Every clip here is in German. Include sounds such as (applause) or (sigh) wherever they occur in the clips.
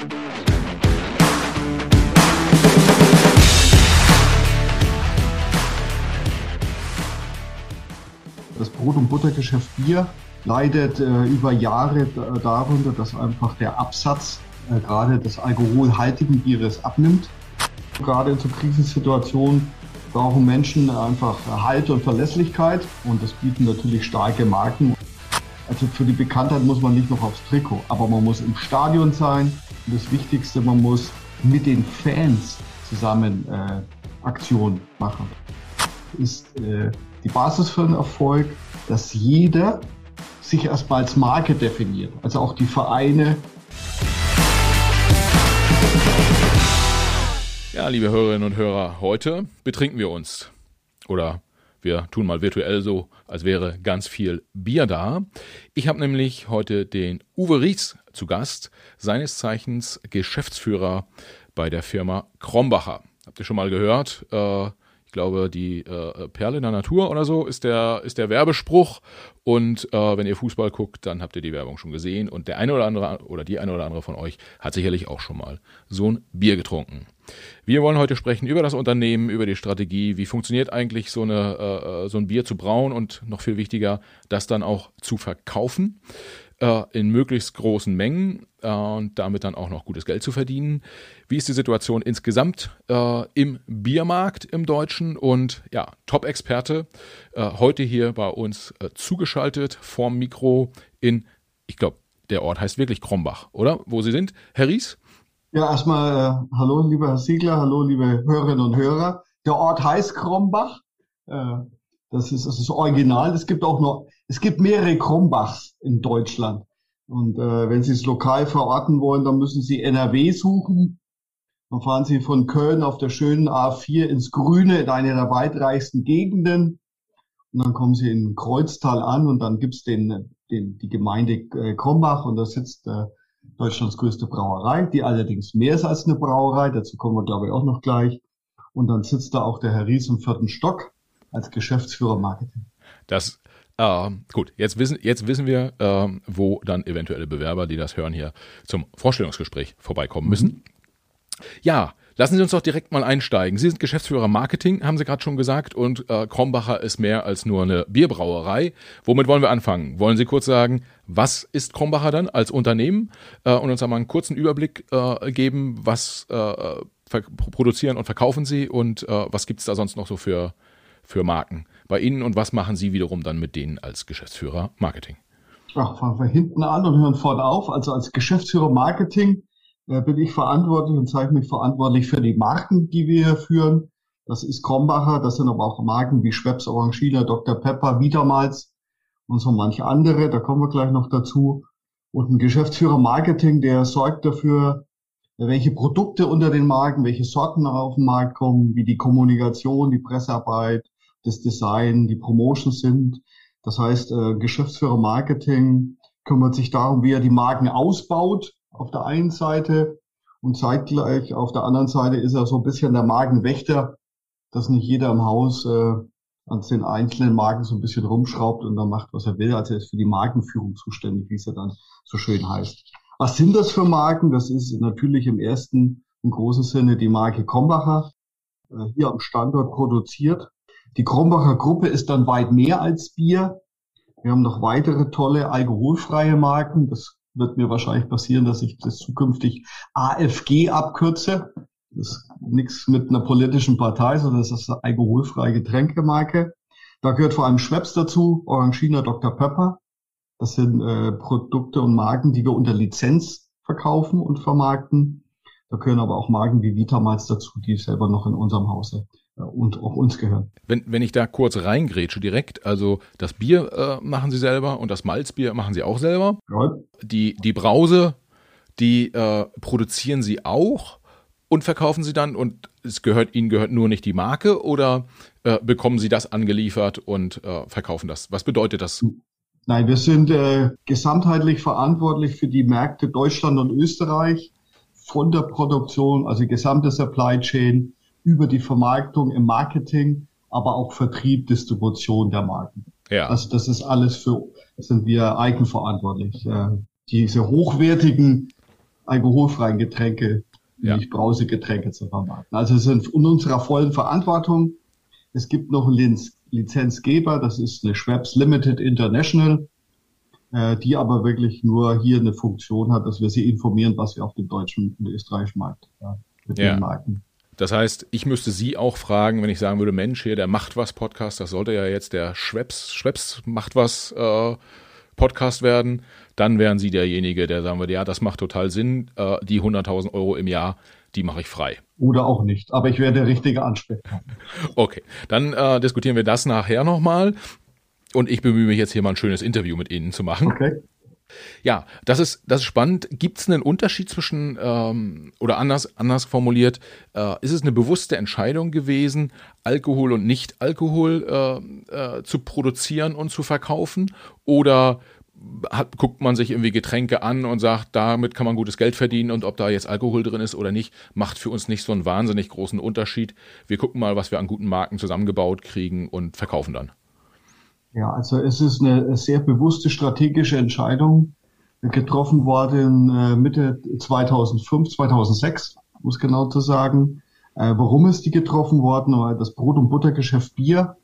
Das Brot- und Buttergeschäft Bier leidet äh, über Jahre darunter, dass einfach der Absatz äh, gerade des alkoholhaltigen Bieres abnimmt. Gerade in so Krisensituationen brauchen Menschen einfach Halt und Verlässlichkeit und das bieten natürlich starke Marken. Also für die Bekanntheit muss man nicht noch aufs Trikot, aber man muss im Stadion sein und das Wichtigste, man muss mit den Fans zusammen äh, Aktionen machen. Ist äh, die Basis für den Erfolg, dass jeder sich erstmal als Marke definiert, also auch die Vereine. Ja, liebe Hörerinnen und Hörer, heute betrinken wir uns. Oder wir tun mal virtuell so, als wäre ganz viel Bier da. Ich habe nämlich heute den Uwe Ries zu Gast, seines Zeichens Geschäftsführer bei der Firma Krombacher. Habt ihr schon mal gehört? Äh, ich glaube, die äh, Perle der Natur oder so ist der, ist der Werbespruch. Und äh, wenn ihr Fußball guckt, dann habt ihr die Werbung schon gesehen. Und der eine oder andere oder die eine oder andere von euch hat sicherlich auch schon mal so ein Bier getrunken. Wir wollen heute sprechen über das Unternehmen, über die Strategie, wie funktioniert eigentlich so, eine, so ein Bier zu brauen und noch viel wichtiger, das dann auch zu verkaufen äh, in möglichst großen Mengen äh, und damit dann auch noch gutes Geld zu verdienen. Wie ist die Situation insgesamt äh, im Biermarkt im Deutschen? Und ja, Top-Experte äh, heute hier bei uns äh, zugeschaltet vorm Mikro in, ich glaube, der Ort heißt wirklich Krombach, oder? Wo Sie sind. Herr Ries? Ja, erstmal hallo, lieber Herr Siegler, hallo, liebe Hörerinnen und Hörer. Der Ort heißt Krombach. Das ist das ist Original. Es gibt auch noch, es gibt mehrere Krombachs in Deutschland. Und äh, wenn Sie es lokal verorten wollen, dann müssen Sie NRW suchen. Dann fahren Sie von Köln auf der schönen A4 ins Grüne in eine der weitreichsten Gegenden. Und dann kommen Sie in Kreuztal an und dann gibt's den, den, die Gemeinde äh, Krombach und da sitzt äh, Deutschlands größte Brauerei, die allerdings mehr ist als eine Brauerei. Dazu kommen wir, glaube ich, auch noch gleich. Und dann sitzt da auch der Herr Ries im vierten Stock als Geschäftsführer Marketing. Das äh, gut, jetzt wissen, jetzt wissen wir, äh, wo dann eventuelle Bewerber, die das hören, hier zum Vorstellungsgespräch vorbeikommen müssen. Mhm. Ja, lassen Sie uns doch direkt mal einsteigen. Sie sind Geschäftsführer Marketing, haben Sie gerade schon gesagt, und äh, Krombacher ist mehr als nur eine Bierbrauerei. Womit wollen wir anfangen? Wollen Sie kurz sagen, was ist Krombacher dann als Unternehmen äh, und uns einmal einen kurzen Überblick äh, geben, was äh, produzieren und verkaufen Sie und äh, was gibt es da sonst noch so für, für Marken bei Ihnen und was machen Sie wiederum dann mit denen als Geschäftsführer Marketing? Ach, fangen wir hinten an und hören vorne auf. Also als Geschäftsführer Marketing äh, bin ich verantwortlich und zeige mich verantwortlich für die Marken, die wir hier führen. Das ist Krombacher, das sind aber auch Marken wie Schweppes, Orangina, Dr. Pepper, Vitamals und so manche andere. Da kommen wir gleich noch dazu. Und ein Geschäftsführer Marketing, der sorgt dafür, welche Produkte unter den Marken, welche Sorten auf den Markt kommen, wie die Kommunikation, die Pressearbeit, das Design, die Promotions sind. Das heißt, äh, Geschäftsführer Marketing kümmert sich darum, wie er die Marken ausbaut auf der einen Seite und zeitgleich auf der anderen Seite ist er so ein bisschen der Markenwächter, dass nicht jeder im Haus äh, an den einzelnen Marken so ein bisschen rumschraubt und dann macht, was er will. Also er ist für die Markenführung zuständig, wie es ja dann so schön heißt. Was sind das für Marken? Das ist natürlich im ersten, im großen Sinne die Marke Krombacher, äh, hier am Standort produziert. Die Krombacher Gruppe ist dann weit mehr als Bier. Wir haben noch weitere tolle alkoholfreie Marken. Das wird mir wahrscheinlich passieren, dass ich das zukünftig AFG abkürze. Das ist nichts mit einer politischen Partei, sondern das ist eine alkoholfreie Getränkemarke. Da gehört vor allem Schweppes dazu, Orangina Dr. Pepper. Das sind äh, Produkte und Marken, die wir unter Lizenz verkaufen und vermarkten. Da gehören aber auch Marken wie Vitamals dazu, die selber noch in unserem Hause und auch uns gehören. Wenn, wenn ich da kurz reingrätsche direkt, also das Bier äh, machen Sie selber und das Malzbier machen Sie auch selber. Ja. Die, die Brause, die äh, produzieren Sie auch und verkaufen Sie dann und es gehört Ihnen gehört nur nicht die Marke oder äh, bekommen Sie das angeliefert und äh, verkaufen das? Was bedeutet das? Nein, wir sind äh, gesamtheitlich verantwortlich für die Märkte Deutschland und Österreich von der Produktion, also gesamte Supply Chain über die Vermarktung im Marketing, aber auch Vertrieb, Distribution der Marken. Ja. Also das ist alles für, sind wir eigenverantwortlich. Diese hochwertigen alkoholfreien Getränke, ja. nicht Brausegetränke zu vermarkten. Also es sind in unserer vollen Verantwortung. Es gibt noch einen Lizenzgeber, das ist eine Schweppes Limited International, äh, die aber wirklich nur hier eine Funktion hat, dass wir sie informieren, was wir auf dem deutschen und österreichischen Markt ja, mit ja. den Marken. Das heißt, ich müsste Sie auch fragen, wenn ich sagen würde, Mensch, hier der Macht was Podcast, das sollte ja jetzt der Schweppes, Schweppes macht was äh, Podcast werden, dann wären Sie derjenige, der sagen würde, ja, das macht total Sinn, äh, die 100.000 Euro im Jahr, die mache ich frei. Oder auch nicht, aber ich wäre der richtige Ansprechpartner. (laughs) Okay, dann äh, diskutieren wir das nachher nochmal. Und ich bemühe mich jetzt hier mal ein schönes Interview mit Ihnen zu machen. Okay. Ja, das ist, das ist spannend. Gibt es einen Unterschied zwischen, ähm, oder anders, anders formuliert, äh, ist es eine bewusste Entscheidung gewesen, Alkohol und Nicht-Alkohol äh, äh, zu produzieren und zu verkaufen? Oder hat, guckt man sich irgendwie Getränke an und sagt, damit kann man gutes Geld verdienen und ob da jetzt Alkohol drin ist oder nicht, macht für uns nicht so einen wahnsinnig großen Unterschied. Wir gucken mal, was wir an guten Marken zusammengebaut kriegen und verkaufen dann. Ja, also es ist eine sehr bewusste strategische Entscheidung getroffen worden äh, Mitte 2005, 2006, muss genau zu sagen. Äh, warum ist die getroffen worden? Weil das Brot- und Buttergeschäft Bier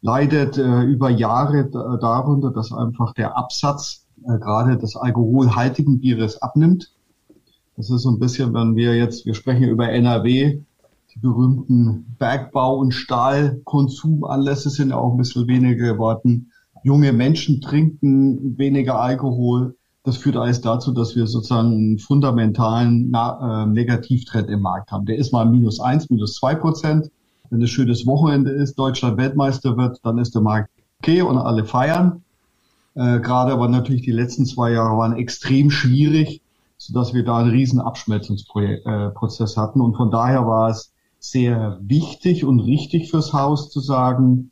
leidet äh, über Jahre darunter, dass einfach der Absatz gerade des alkoholhaltigen Bieres abnimmt. Das ist so ein bisschen, wenn wir jetzt, wir sprechen über NRW, die berühmten Bergbau- und Stahlkonsumanlässe sind ja auch ein bisschen weniger geworden. Junge Menschen trinken weniger Alkohol. Das führt alles dazu, dass wir sozusagen einen fundamentalen Na äh, Negativtrend im Markt haben. Der ist mal minus eins, minus zwei Prozent. Wenn es schönes Wochenende ist, Deutschland Weltmeister wird, dann ist der Markt okay und alle feiern. Äh, Gerade aber natürlich die letzten zwei Jahre waren extrem schwierig, sodass wir da einen riesen Abschmelzungsprozess äh, hatten. Und von daher war es sehr wichtig und richtig fürs Haus zu sagen,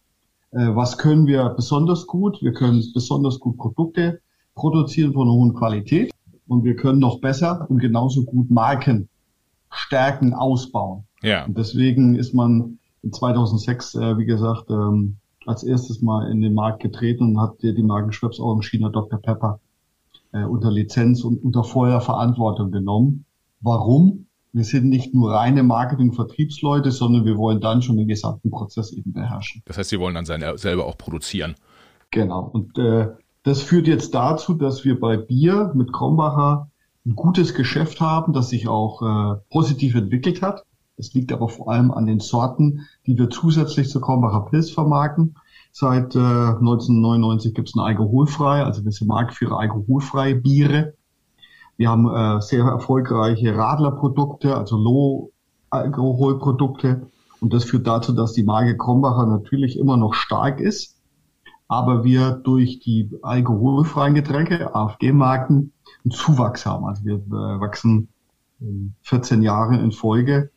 äh, was können wir besonders gut? Wir können besonders gut Produkte produzieren von einer hohen Qualität und wir können noch besser und genauso gut Marken stärken, ausbauen. Ja. Und deswegen ist man in 2006, äh, wie gesagt, ähm, als erstes mal in den Markt getreten und hat die Marken Schweppes Augenschiener Dr. Pepper äh, unter Lizenz und unter voller Verantwortung genommen. Warum? Wir sind nicht nur reine Marketing-Vertriebsleute, sondern wir wollen dann schon den gesamten Prozess eben beherrschen. Das heißt, Sie wollen dann seine, selber auch produzieren. Genau. Und äh, das führt jetzt dazu, dass wir bei Bier mit Krombacher ein gutes Geschäft haben, das sich auch äh, positiv entwickelt hat. Es liegt aber vor allem an den Sorten, die wir zusätzlich zu Krombacher Pilz vermarkten. Seit äh, 1999 gibt es ein alkoholfrei, also wir sind Marktführer alkoholfreie Biere. Wir haben äh, sehr erfolgreiche Radlerprodukte, also Low-Alkoholprodukte. Und das führt dazu, dass die Marke Krombacher natürlich immer noch stark ist, aber wir durch die alkoholfreien Getränke, AFG-Marken, einen Zuwachs haben. Also wir äh, wachsen 14 Jahre in Folge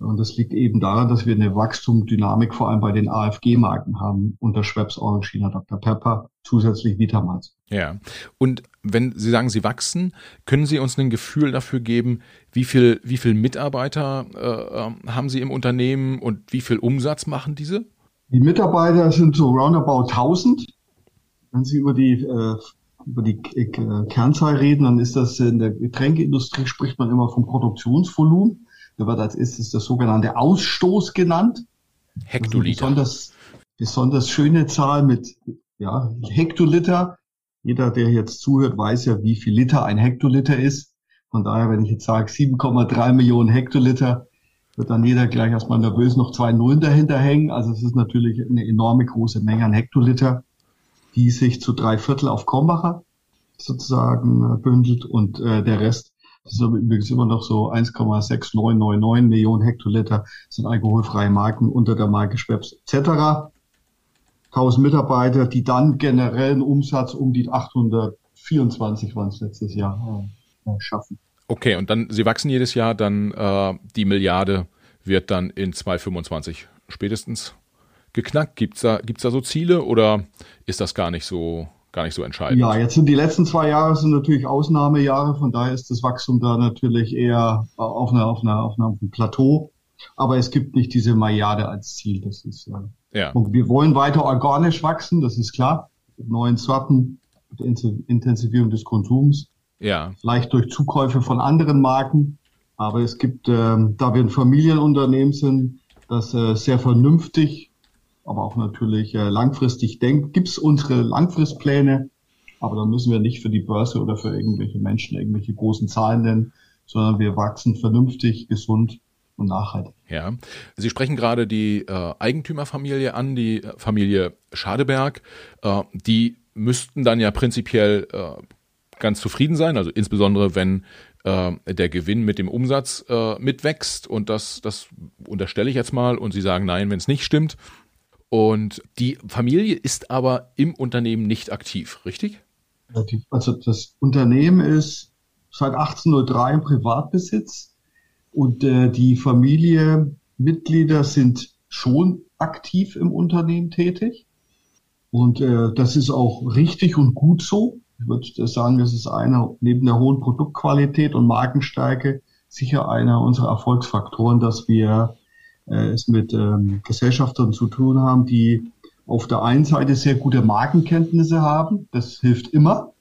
und das liegt eben daran, dass wir eine Wachstumsdynamik vor allem bei den AFG-Marken haben, unter Schweppes, Orangina, Dr. Pepper, zusätzlich Vitamals. Ja. Und wenn Sie sagen, Sie wachsen, können Sie uns ein Gefühl dafür geben, wie viel, wie viel Mitarbeiter äh, haben Sie im Unternehmen und wie viel Umsatz machen diese? Die Mitarbeiter sind so roundabout 1000. Wenn Sie über die äh, über die Kernzahl reden, dann ist das in der Getränkeindustrie spricht man immer vom Produktionsvolumen. Da wird als erstes der sogenannte Ausstoß genannt. Hektoliter. Also besonders, besonders schöne Zahl mit ja, Hektoliter. Jeder, der jetzt zuhört, weiß ja, wie viel Liter ein Hektoliter ist. Von daher, wenn ich jetzt sage 7,3 Millionen Hektoliter, wird dann jeder gleich erstmal nervös noch zwei Nullen dahinter hängen. Also es ist natürlich eine enorme große Menge an Hektoliter, die sich zu drei Viertel auf Krombacher sozusagen äh, bündelt und äh, der Rest das ist aber übrigens immer noch so 1,6999 Millionen Hektoliter sind alkoholfreie Marken unter der Marke Schweppes etc. 1000 Mitarbeiter, die dann generellen Umsatz um die 824 waren es letztes Jahr äh, schaffen. Okay, und dann, Sie wachsen jedes Jahr, dann äh, die Milliarde wird dann in 2025 spätestens geknackt. Gibt's da, gibt's da so Ziele oder ist das gar nicht so gar nicht so entscheidend. Ja, jetzt sind die letzten zwei Jahre sind natürlich Ausnahmejahre, von daher ist das Wachstum da natürlich eher auf einer, auf einer, auf einem Plateau. Aber es gibt nicht diese Milliarde als Ziel. Das ist, äh, ja. Und wir wollen weiter organisch wachsen, das ist klar. Mit neuen Sorten, mit Intensivierung des Konsums. Ja. Vielleicht durch Zukäufe von anderen Marken. Aber es gibt, ähm, da wir ein Familienunternehmen sind, das äh, sehr vernünftig, aber auch natürlich äh, langfristig denkt, gibt es unsere Langfristpläne. Aber da müssen wir nicht für die Börse oder für irgendwelche Menschen irgendwelche großen Zahlen nennen, sondern wir wachsen vernünftig, gesund und nachhaltig. Ja, Sie sprechen gerade die äh, Eigentümerfamilie an, die äh, Familie Schadeberg. Äh, die müssten dann ja prinzipiell äh, ganz zufrieden sein, also insbesondere wenn äh, der Gewinn mit dem Umsatz äh, mitwächst und das, das unterstelle ich jetzt mal und Sie sagen nein, wenn es nicht stimmt. Und die Familie ist aber im Unternehmen nicht aktiv, richtig? Also das Unternehmen ist seit 1803 im Privatbesitz und äh, die Familie, Mitglieder sind schon aktiv im Unternehmen tätig. Und äh, das ist auch richtig und gut so. Ich würde sagen, das ist einer neben der hohen Produktqualität und Markenstärke sicher einer unserer Erfolgsfaktoren, dass wir äh, es mit ähm, Gesellschaftern zu tun haben, die auf der einen Seite sehr gute Markenkenntnisse haben. Das hilft immer,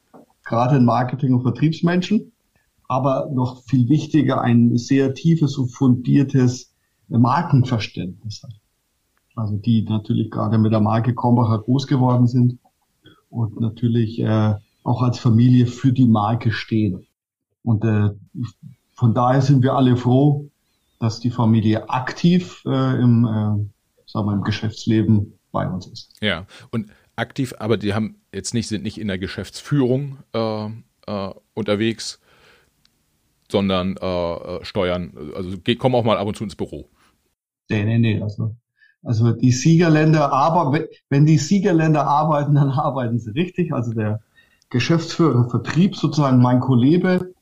gerade in Marketing- und Vertriebsmenschen aber noch viel wichtiger ein sehr tiefes und fundiertes Markenverständnis hat. Also die natürlich gerade mit der Marke Krombacher groß geworden sind und natürlich äh, auch als Familie für die Marke stehen. Und äh, von daher sind wir alle froh, dass die Familie aktiv äh, im, äh, sagen wir, im Geschäftsleben bei uns ist. Ja, und aktiv, aber die haben jetzt nicht, sind nicht in der Geschäftsführung äh, äh, unterwegs, sondern äh, äh steuern, also kommen auch mal ab und zu ins Büro. Nee, nee, nee, also, also die Siegerländer, aber wenn die Siegerländer arbeiten, dann (laughs) arbeiten sie richtig. Also der Geschäftsführer Vertrieb, sozusagen mein Kollege,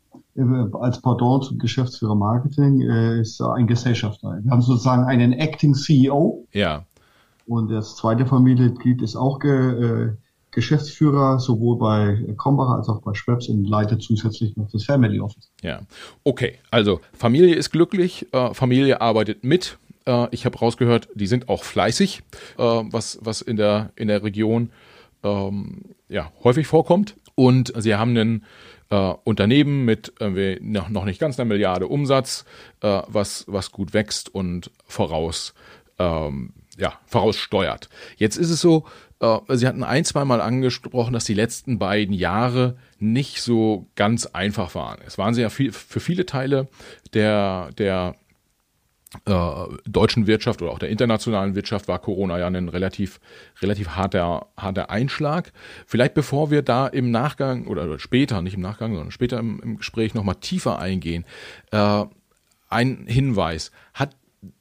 als Pardon zum Geschäftsführer Marketing, äh, ist ein Gesellschafter. Wir haben sozusagen einen Acting CEO. Ja. Und das zweite Familienmitglied ist auch ge, Geschäftsführer sowohl bei Krombacher als auch bei Schweppes und leitet zusätzlich noch das Family Office. Ja, okay. Also Familie ist glücklich, äh, Familie arbeitet mit. Äh, ich habe rausgehört, die sind auch fleißig, äh, was, was in der, in der Region ähm, ja, häufig vorkommt. Und sie haben ein äh, Unternehmen mit äh, noch nicht ganz einer Milliarde Umsatz, äh, was, was gut wächst und voraus, ähm, ja, voraussteuert. Jetzt ist es so, äh, Sie hatten ein, zwei Mal angesprochen, dass die letzten beiden Jahre nicht so ganz einfach waren. Es waren sie ja viel, für viele Teile der, der deutschen Wirtschaft oder auch der internationalen Wirtschaft war Corona ja ein relativ, relativ harter, harter Einschlag. Vielleicht bevor wir da im Nachgang oder später, nicht im Nachgang, sondern später im, im Gespräch nochmal tiefer eingehen, äh, ein Hinweis. Hat,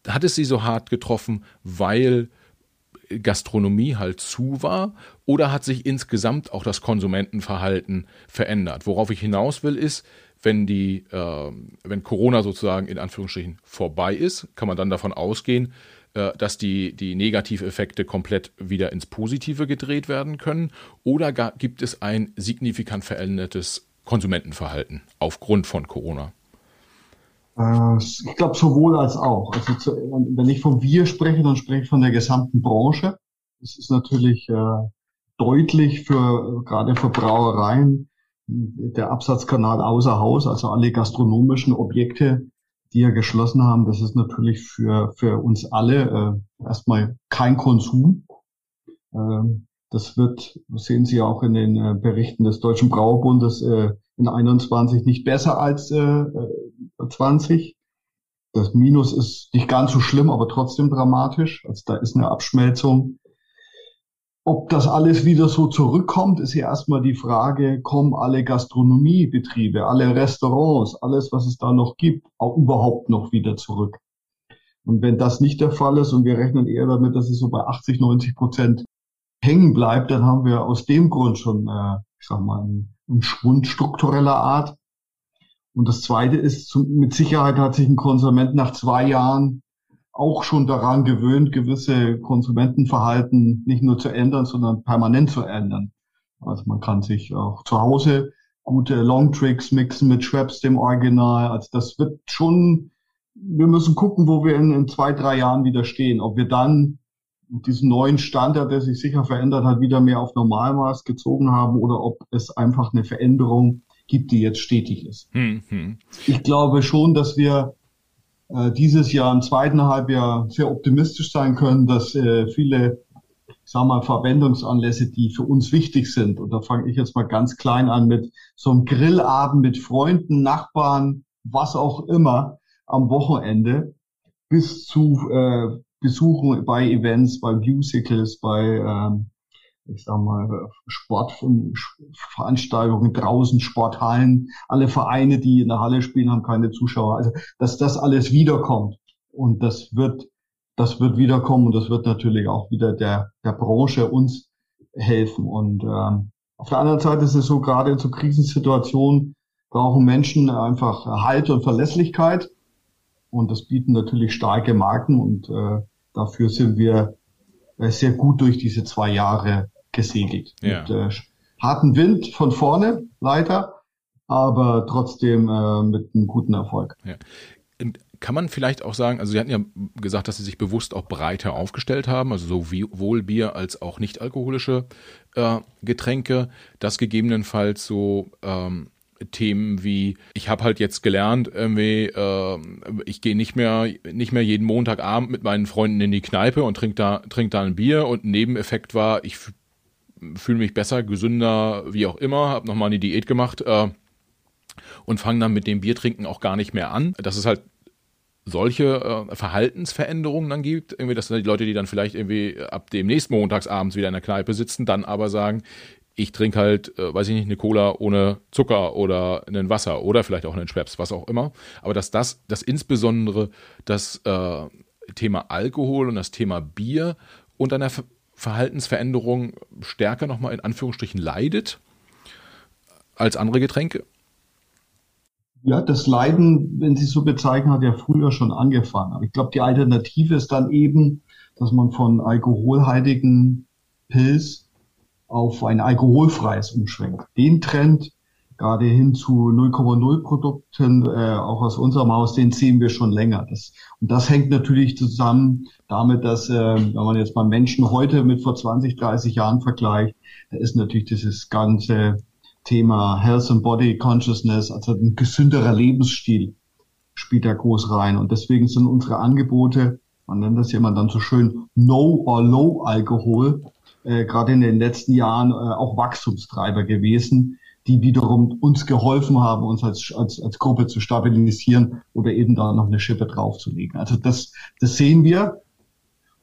hat es Sie so hart getroffen, weil Gastronomie halt zu war oder hat sich insgesamt auch das Konsumentenverhalten verändert? Worauf ich hinaus will, ist, wenn die, äh, wenn Corona sozusagen in Anführungsstrichen vorbei ist, kann man dann davon ausgehen, äh, dass die, die Negativeffekte komplett wieder ins Positive gedreht werden können? Oder gibt es ein signifikant verändertes Konsumentenverhalten aufgrund von Corona? Äh, ich glaube sowohl als auch. Also zu, wenn ich von wir spreche, dann spreche ich von der gesamten Branche. Das ist natürlich äh, deutlich für gerade für Brauereien der Absatzkanal außer Haus, also alle gastronomischen Objekte, die ja geschlossen haben, das ist natürlich für für uns alle äh, erstmal kein Konsum. Ähm, das wird, sehen Sie auch in den äh, Berichten des Deutschen Brauerbundes, äh, in 21 nicht besser als äh, 20. Das Minus ist nicht ganz so schlimm, aber trotzdem dramatisch. Also da ist eine Abschmelzung. Ob das alles wieder so zurückkommt, ist ja erstmal die Frage, kommen alle Gastronomiebetriebe, alle Restaurants, alles, was es da noch gibt, auch überhaupt noch wieder zurück? Und wenn das nicht der Fall ist und wir rechnen eher damit, dass es so bei 80, 90 Prozent hängen bleibt, dann haben wir aus dem Grund schon, äh, ich sag mal, einen, einen Schwund struktureller Art. Und das Zweite ist, mit Sicherheit hat sich ein Konsument nach zwei Jahren auch schon daran gewöhnt, gewisse Konsumentenverhalten nicht nur zu ändern, sondern permanent zu ändern. Also man kann sich auch zu Hause gute Longtricks mixen mit Schweppes, dem Original. Also das wird schon, wir müssen gucken, wo wir in, in zwei, drei Jahren wieder stehen. Ob wir dann diesen neuen Standard, der sich sicher verändert hat, wieder mehr auf Normalmaß gezogen haben oder ob es einfach eine Veränderung gibt, die jetzt stetig ist. Hm, hm. Ich glaube schon, dass wir dieses Jahr im zweiten Halbjahr sehr optimistisch sein können, dass äh, viele ich sag mal, Verwendungsanlässe, die für uns wichtig sind. Und da fange ich jetzt mal ganz klein an mit so einem Grillabend mit Freunden, Nachbarn, was auch immer am Wochenende bis zu äh, Besuchen bei Events, bei Musicals, bei ähm, ich sag mal, Sportveranstaltungen draußen, Sporthallen, alle Vereine, die in der Halle spielen, haben keine Zuschauer. Also, dass das alles wiederkommt. Und das wird, das wird wiederkommen und das wird natürlich auch wieder der, der Branche uns helfen. Und ähm, auf der anderen Seite ist es so, gerade in so Krisensituationen brauchen Menschen einfach Halt und Verlässlichkeit. Und das bieten natürlich starke Marken und äh, dafür sind wir äh, sehr gut durch diese zwei Jahre gesegelt. Ja. Mit äh, harten Wind von vorne, leider, aber trotzdem äh, mit einem guten Erfolg. Ja. Kann man vielleicht auch sagen, also Sie hatten ja gesagt, dass Sie sich bewusst auch breiter aufgestellt haben, also sowohl Bier als auch nicht alkoholische äh, Getränke, das gegebenenfalls so ähm, Themen wie ich habe halt jetzt gelernt irgendwie äh, ich gehe nicht mehr nicht mehr jeden Montagabend mit meinen Freunden in die Kneipe und trink da trink da ein Bier und ein Nebeneffekt war ich fühle mich besser gesünder wie auch immer habe noch mal eine Diät gemacht äh, und fange dann mit dem Biertrinken auch gar nicht mehr an das ist halt solche äh, Verhaltensveränderungen dann gibt, irgendwie, dass die Leute, die dann vielleicht irgendwie ab dem nächsten Montagsabends wieder in der Kneipe sitzen, dann aber sagen, ich trinke halt, äh, weiß ich nicht, eine Cola ohne Zucker oder ein Wasser oder vielleicht auch einen Schweppes, was auch immer. Aber dass das, dass insbesondere das äh, Thema Alkohol und das Thema Bier unter einer Verhaltensveränderung stärker nochmal in Anführungsstrichen leidet als andere Getränke? Ja, das Leiden, wenn Sie so bezeichnen, hat ja früher schon angefangen. Aber ich glaube, die Alternative ist dann eben, dass man von alkoholhaltigen Pilz auf ein alkoholfreies umschwenkt. Den Trend gerade hin zu 0,0 Produkten, äh, auch aus unserem Haus, den sehen wir schon länger. Das, und das hängt natürlich zusammen damit, dass, äh, wenn man jetzt mal Menschen heute mit vor 20, 30 Jahren vergleicht, da ist natürlich dieses ganze Thema Health and Body Consciousness, also ein gesünderer Lebensstil spielt da groß rein. Und deswegen sind unsere Angebote, man nennt das jemand dann so schön, No or Low Alkohol, äh, gerade in den letzten Jahren äh, auch Wachstumstreiber gewesen, die wiederum uns geholfen haben, uns als, als, als Gruppe zu stabilisieren oder eben da noch eine Schippe draufzulegen. Also das, das sehen wir.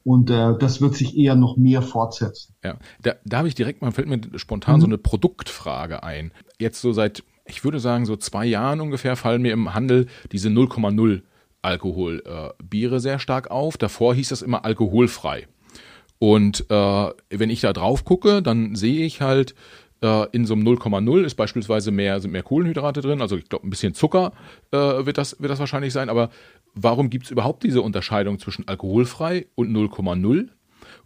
Und äh, das wird sich eher noch mehr fortsetzen. Ja, da, da habe ich direkt mal, fällt mir spontan mhm. so eine Produktfrage ein. Jetzt so seit, ich würde sagen, so zwei Jahren ungefähr fallen mir im Handel diese 0,0 Alkohol äh, Biere sehr stark auf. Davor hieß das immer alkoholfrei. Und äh, wenn ich da drauf gucke, dann sehe ich halt, äh, in so einem 0,0 ist beispielsweise mehr, sind mehr Kohlenhydrate drin, also ich glaube ein bisschen Zucker äh, wird, das, wird das wahrscheinlich sein, aber warum gibt es überhaupt diese Unterscheidung zwischen alkoholfrei und 0,0?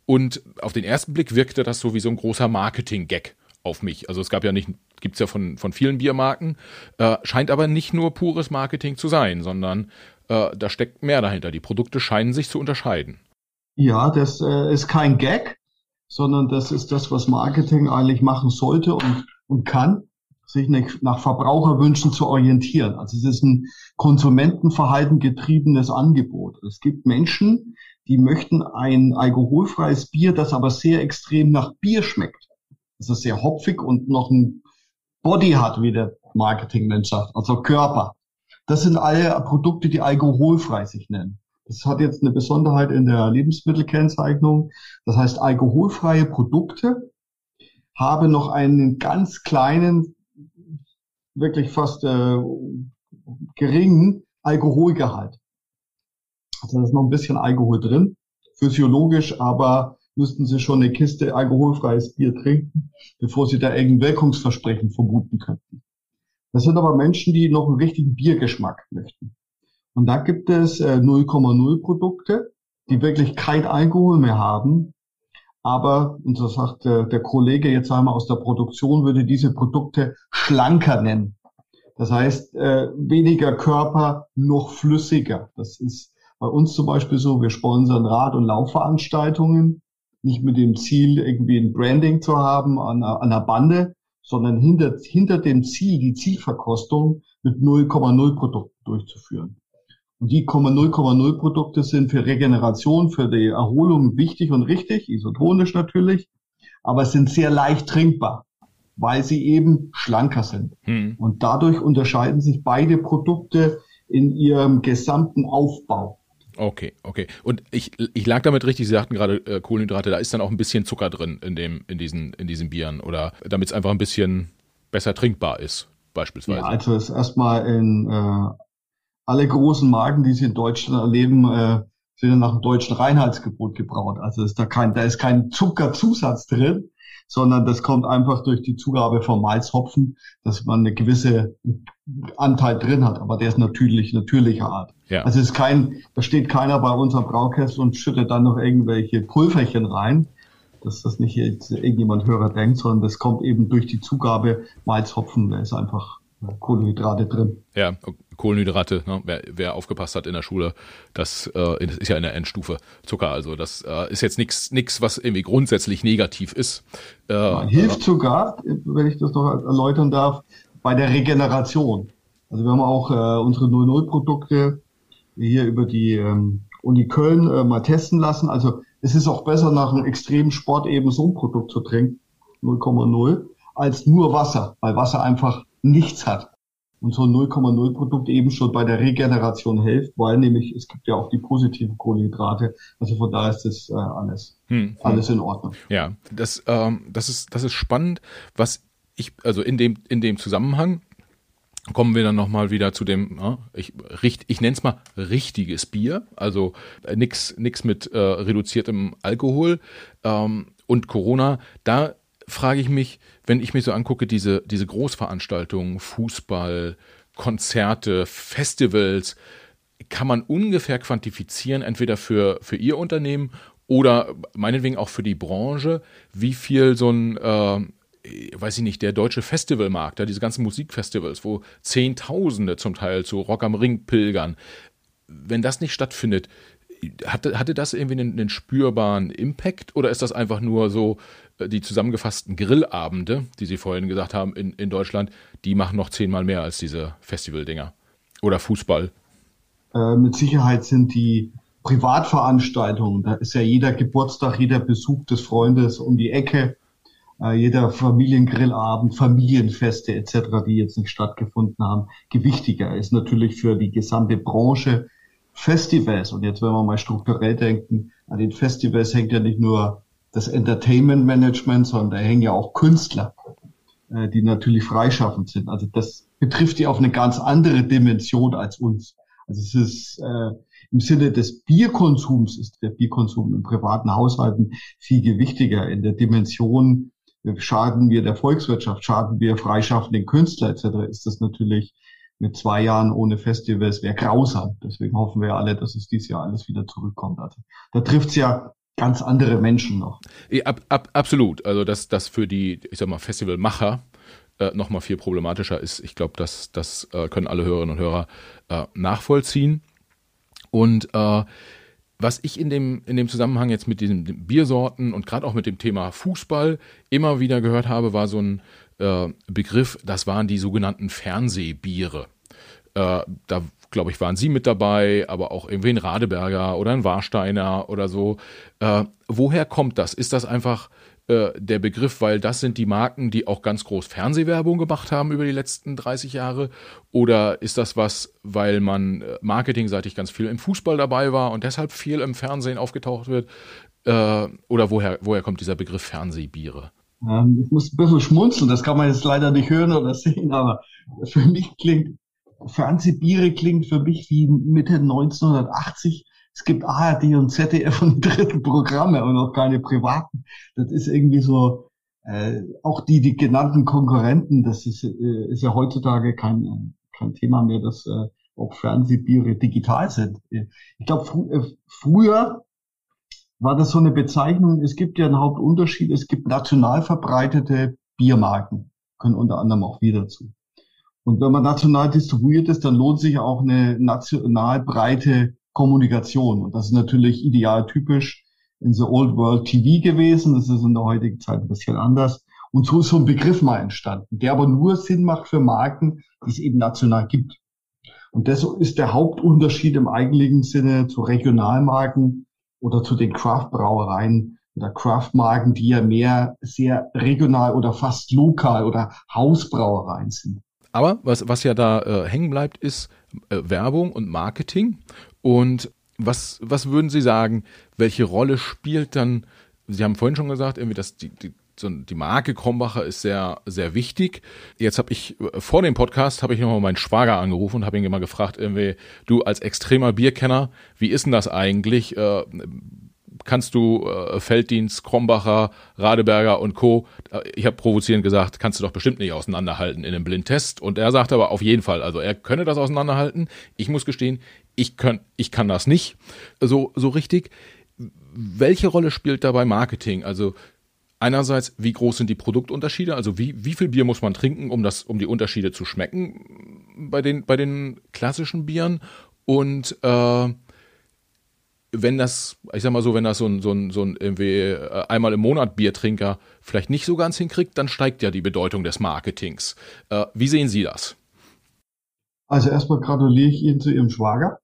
Und auf den ersten Blick wirkte das so wie so ein großer Marketing-Gag auf mich. Also es gab ja nicht, gibt es ja von, von vielen Biermarken, äh, scheint aber nicht nur pures Marketing zu sein, sondern äh, da steckt mehr dahinter. Die Produkte scheinen sich zu unterscheiden. Ja, das äh, ist kein Gag, sondern das ist das, was Marketing eigentlich machen sollte und, und kann, sich nach Verbraucherwünschen zu orientieren. Also es ist ein Konsumentenverhalten getriebenes Angebot. Es gibt Menschen, die möchten ein alkoholfreies Bier, das aber sehr extrem nach Bier schmeckt. Das ist sehr hopfig und noch ein Body hat, wie der Marketingmensch sagt, also Körper. Das sind alle Produkte, die alkoholfrei sich nennen. Das hat jetzt eine Besonderheit in der Lebensmittelkennzeichnung. Das heißt, alkoholfreie Produkte haben noch einen ganz kleinen, wirklich fast äh, geringen Alkoholgehalt. Also da ist noch ein bisschen Alkohol drin, physiologisch, aber müssten Sie schon eine Kiste alkoholfreies Bier trinken, bevor Sie da irgendein Wirkungsversprechen vermuten könnten. Das sind aber Menschen, die noch einen richtigen Biergeschmack möchten. Und da gibt es äh, 0,0 Produkte, die wirklich kein Alkohol mehr haben. Aber, und so sagt äh, der Kollege jetzt einmal aus der Produktion, würde diese Produkte schlanker nennen. Das heißt, äh, weniger Körper, noch flüssiger. Das ist bei uns zum Beispiel so, wir sponsern Rad- und Laufveranstaltungen, nicht mit dem Ziel, irgendwie ein Branding zu haben an einer, an einer Bande, sondern hinter, hinter dem Ziel, die Zielverkostung mit 0,0 Produkten durchzuführen. Und die 0,0 Produkte sind für Regeneration, für die Erholung wichtig und richtig, isotonisch natürlich, aber sind sehr leicht trinkbar, weil sie eben schlanker sind. Hm. Und dadurch unterscheiden sich beide Produkte in ihrem gesamten Aufbau. Okay, okay. Und ich, ich lag damit richtig, Sie sagten gerade äh, Kohlenhydrate, da ist dann auch ein bisschen Zucker drin in, dem, in, diesen, in diesen Bieren oder damit es einfach ein bisschen besser trinkbar ist, beispielsweise. Ja, also es ist erstmal in äh, alle großen Marken, die Sie in Deutschland erleben, äh, sind nach dem deutschen Reinheitsgebot gebraut. Also ist da kein, da ist kein Zuckerzusatz drin sondern das kommt einfach durch die Zugabe von Malzhopfen, dass man eine gewisse Anteil drin hat, aber der ist natürlich natürlicher Art. Ja. Also es ist kein, da steht keiner bei unserem Braukessel und schüttet dann noch irgendwelche Pulverchen rein, dass das nicht jetzt irgendjemand Hörer denkt, sondern das kommt eben durch die Zugabe Malzhopfen, der ist einfach Kohlenhydrate drin. Ja, Kohlenhydrate, ne? wer, wer aufgepasst hat in der Schule, das äh, ist ja in der Endstufe Zucker. Also das äh, ist jetzt nichts, nix, was irgendwie grundsätzlich negativ ist. Äh, hilft sogar, wenn ich das noch erläutern darf, bei der Regeneration. Also wir haben auch äh, unsere 00-Produkte hier über die ähm, Uni Köln äh, mal testen lassen. Also es ist auch besser, nach einem extremen Sport eben so ein Produkt zu trinken, 0,0, als nur Wasser, weil Wasser einfach nichts hat und so ein 0,0 Produkt eben schon bei der Regeneration hilft, weil nämlich es gibt ja auch die positiven Kohlenhydrate. Also von daher ist das äh, alles, hm, alles in Ordnung. Ja, das, ähm, das ist, das ist spannend, was ich, also in dem, in dem Zusammenhang, kommen wir dann nochmal wieder zu dem, ja, ich, ich nenne es mal richtiges Bier, also äh, nix, nix mit äh, reduziertem Alkohol ähm, und Corona. Da frage ich mich, wenn ich mir so angucke, diese, diese Großveranstaltungen, Fußball, Konzerte, Festivals, kann man ungefähr quantifizieren, entweder für, für Ihr Unternehmen oder meinetwegen auch für die Branche, wie viel so ein, äh, weiß ich nicht, der deutsche Festivalmarkt, ja, diese ganzen Musikfestivals, wo Zehntausende zum Teil zu Rock am Ring pilgern, wenn das nicht stattfindet, hatte, hatte das irgendwie einen, einen spürbaren Impact oder ist das einfach nur so, die zusammengefassten Grillabende, die Sie vorhin gesagt haben, in, in Deutschland, die machen noch zehnmal mehr als diese Festivaldinger. Oder Fußball. Äh, mit Sicherheit sind die Privatveranstaltungen, da ist ja jeder Geburtstag, jeder Besuch des Freundes um die Ecke, äh, jeder Familiengrillabend, Familienfeste etc., die jetzt nicht stattgefunden haben, gewichtiger ist natürlich für die gesamte Branche Festivals. Und jetzt, wenn wir mal strukturell denken, an den Festivals hängt ja nicht nur das Entertainment Management, sondern da hängen ja auch Künstler, äh, die natürlich freischaffend sind. Also das betrifft die auf eine ganz andere Dimension als uns. Also es ist äh, im Sinne des Bierkonsums ist der Bierkonsum in privaten Haushalten viel gewichtiger. In der Dimension schaden wir der Volkswirtschaft, schaden wir freischaffenden Künstler etc. ist das natürlich mit zwei Jahren ohne Festivals wäre grausam. Deswegen hoffen wir alle, dass es dieses Jahr alles wieder zurückkommt. Also da trifft es ja ganz andere Menschen noch. Ab, ab, absolut. Also dass das für die, ich sag mal, Festivalmacher äh, noch mal viel problematischer ist. Ich glaube, das, das äh, können alle Hörerinnen und Hörer äh, nachvollziehen. Und äh, was ich in dem, in dem Zusammenhang jetzt mit diesen Biersorten und gerade auch mit dem Thema Fußball immer wieder gehört habe, war so ein Begriff, das waren die sogenannten Fernsehbiere. Da glaube ich, waren Sie mit dabei, aber auch irgendwie ein Radeberger oder ein Warsteiner oder so. Äh, woher kommt das? Ist das einfach äh, der Begriff, weil das sind die Marken, die auch ganz groß Fernsehwerbung gemacht haben über die letzten 30 Jahre? Oder ist das was, weil man äh, marketingseitig ganz viel im Fußball dabei war und deshalb viel im Fernsehen aufgetaucht wird? Äh, oder woher, woher kommt dieser Begriff Fernsehbiere? Ähm, ich muss ein bisschen schmunzeln, das kann man jetzt leider nicht hören oder sehen, aber für mich klingt Fernsehbiere klingt für mich wie Mitte 1980. Es gibt ARD und ZDF und dritten Programme und auch keine privaten. Das ist irgendwie so, äh, auch die, die genannten Konkurrenten, das ist, äh, ist ja heutzutage kein, kein Thema mehr, dass äh, auch Fernsehbiere digital sind. Ich glaube, fr äh, früher war das so eine Bezeichnung, es gibt ja einen Hauptunterschied, es gibt national verbreitete Biermarken, können unter anderem auch wir dazu. Und wenn man national distribuiert ist, dann lohnt sich auch eine national breite Kommunikation. Und das ist natürlich ideal typisch in the Old World TV gewesen. Das ist in der heutigen Zeit ein bisschen anders. Und so ist so ein Begriff mal entstanden, der aber nur Sinn macht für Marken, die es eben national gibt. Und das ist der Hauptunterschied im eigentlichen Sinne zu Regionalmarken oder zu den Craft-Brauereien oder Craft-Marken, die ja mehr sehr regional oder fast lokal oder Hausbrauereien sind. Aber was, was ja da äh, hängen bleibt, ist äh, Werbung und Marketing. Und was, was würden Sie sagen, welche Rolle spielt dann, Sie haben vorhin schon gesagt, irgendwie, dass die, die so die Marke Krombacher ist sehr sehr wichtig. Jetzt habe ich vor dem Podcast habe ich nochmal meinen Schwager angerufen und habe ihn mal gefragt, irgendwie du als extremer Bierkenner, wie ist denn das eigentlich? Äh, kannst du äh, Felddienst, Krombacher, Radeberger und Co. Äh, ich habe provozierend gesagt, kannst du doch bestimmt nicht auseinanderhalten in einem Blindtest. Und er sagte aber auf jeden Fall, also er könne das auseinanderhalten. Ich muss gestehen, ich kann, ich kann das nicht so, so richtig. Welche Rolle spielt dabei Marketing? Also einerseits, wie groß sind die Produktunterschiede? Also wie, wie viel Bier muss man trinken, um das, um die Unterschiede zu schmecken bei den, bei den klassischen Bieren? Und äh, wenn das, ich sag mal so, wenn das so ein, so ein, so ein irgendwie äh, einmal im Monat Biertrinker vielleicht nicht so ganz hinkriegt, dann steigt ja die Bedeutung des Marketings. Äh, wie sehen Sie das? Also erstmal gratuliere ich Ihnen zu Ihrem Schwager.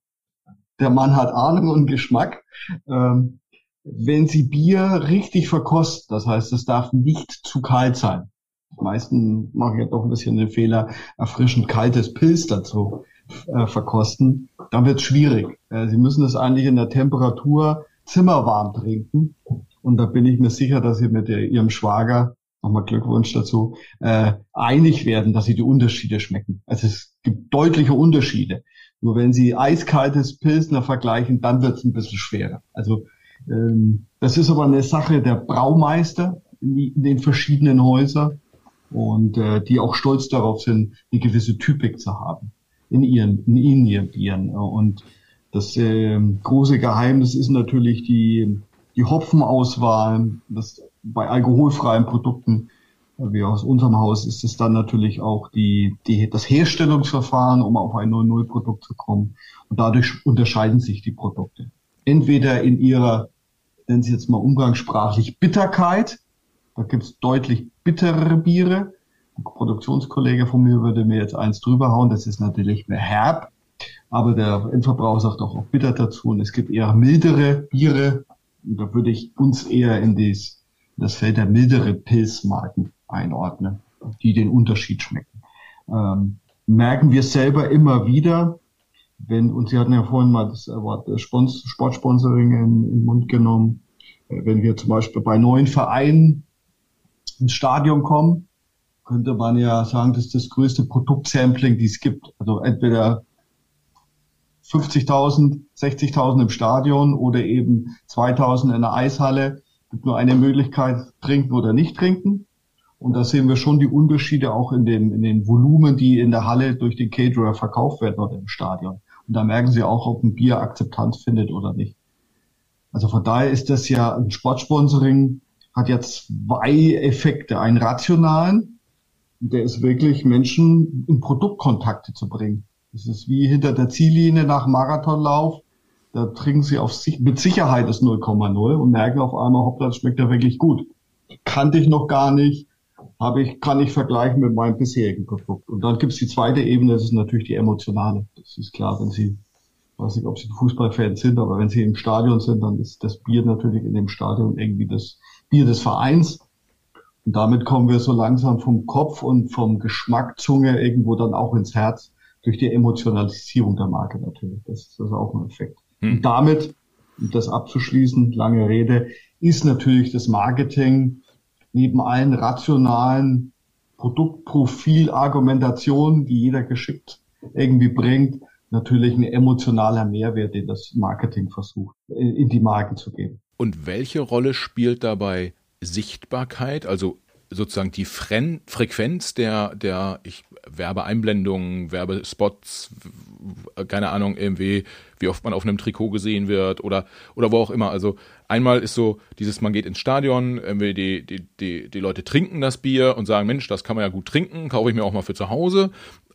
Der Mann hat Ahnung und Geschmack. Ähm, wenn Sie Bier richtig verkosten, das heißt, es darf nicht zu kalt sein. Die meisten machen ja doch ein bisschen den Fehler, erfrischend kaltes Pilz dazu äh, verkosten, dann wird es schwierig. Äh, Sie müssen es eigentlich in der Temperatur zimmerwarm trinken. Und da bin ich mir sicher, dass Sie mit Ihrem Schwager, nochmal Glückwunsch dazu, äh, einig werden, dass Sie die Unterschiede schmecken. Also es gibt deutliche Unterschiede. Nur wenn Sie eiskaltes Pilsner vergleichen, dann wird es ein bisschen schwerer. Also ähm, das ist aber eine Sache der Braumeister in den verschiedenen Häusern und äh, die auch stolz darauf sind, eine gewisse Typik zu haben in ihren, in ihren Bieren. Und das äh, große Geheimnis ist natürlich die, die Hopfenauswahl. Das bei alkoholfreien Produkten, wie aus unserem Haus, ist es dann natürlich auch die, die, das Herstellungsverfahren, um auf ein 0-0-Produkt zu kommen. Und dadurch unterscheiden sich die Produkte. Entweder in ihrer, nennen Sie jetzt mal umgangssprachlich, Bitterkeit. Da gibt es deutlich bittere Biere Produktionskollege von mir würde mir jetzt eins drüber hauen, das ist natürlich mehr herb, aber der Endverbraucher sagt auch, auch bitter dazu und es gibt eher mildere Biere und da würde ich uns eher in dies, das Feld der mildere Pilzmarken einordnen, die den Unterschied schmecken. Ähm, merken wir selber immer wieder, wenn, und Sie hatten ja vorhin mal das Wort Sportsponsoring in, in den Mund genommen, äh, wenn wir zum Beispiel bei neuen Vereinen ins Stadion kommen, könnte man ja sagen, das ist das größte Produktsampling, die es gibt. Also entweder 50.000, 60.000 im Stadion oder eben 2.000 in der Eishalle. Es gibt nur eine Möglichkeit, trinken oder nicht trinken. Und da sehen wir schon die Unterschiede auch in den, in den Volumen, die in der Halle durch den Caterer verkauft werden oder im Stadion. Und da merken Sie auch, ob ein Bier Akzeptanz findet oder nicht. Also von daher ist das ja ein Sportsponsoring, hat ja zwei Effekte. Einen rationalen, der ist wirklich Menschen in Produktkontakte zu bringen. Das ist wie hinter der Ziellinie nach Marathonlauf. Da trinken sie auf sich, mit Sicherheit das 0,0 und merken auf einmal, hoppla, das schmeckt ja wirklich gut. Kannte ich noch gar nicht, habe ich, kann ich vergleichen mit meinem bisherigen Produkt. Und dann gibt's die zweite Ebene, das ist natürlich die emotionale. Das ist klar, wenn Sie, weiß nicht, ob Sie Fußballfans sind, aber wenn Sie im Stadion sind, dann ist das Bier natürlich in dem Stadion irgendwie das Bier des Vereins. Und damit kommen wir so langsam vom Kopf und vom Geschmack Zunge irgendwo dann auch ins Herz durch die Emotionalisierung der Marke natürlich. Das ist also auch ein Effekt. Hm. Und damit, um das abzuschließen, lange Rede, ist natürlich das Marketing neben allen rationalen Produktprofilargumentationen, die jeder geschickt irgendwie bringt, natürlich ein emotionaler Mehrwert, den das Marketing versucht, in die Marken zu geben. Und welche Rolle spielt dabei Sichtbarkeit, also sozusagen die Fren Frequenz der, der ich, Werbeeinblendungen, Werbespots, keine Ahnung, irgendwie, wie oft man auf einem Trikot gesehen wird oder, oder wo auch immer. Also einmal ist so dieses, man geht ins Stadion, irgendwie die, die, die, die Leute trinken das Bier und sagen, Mensch, das kann man ja gut trinken, kaufe ich mir auch mal für zu Hause.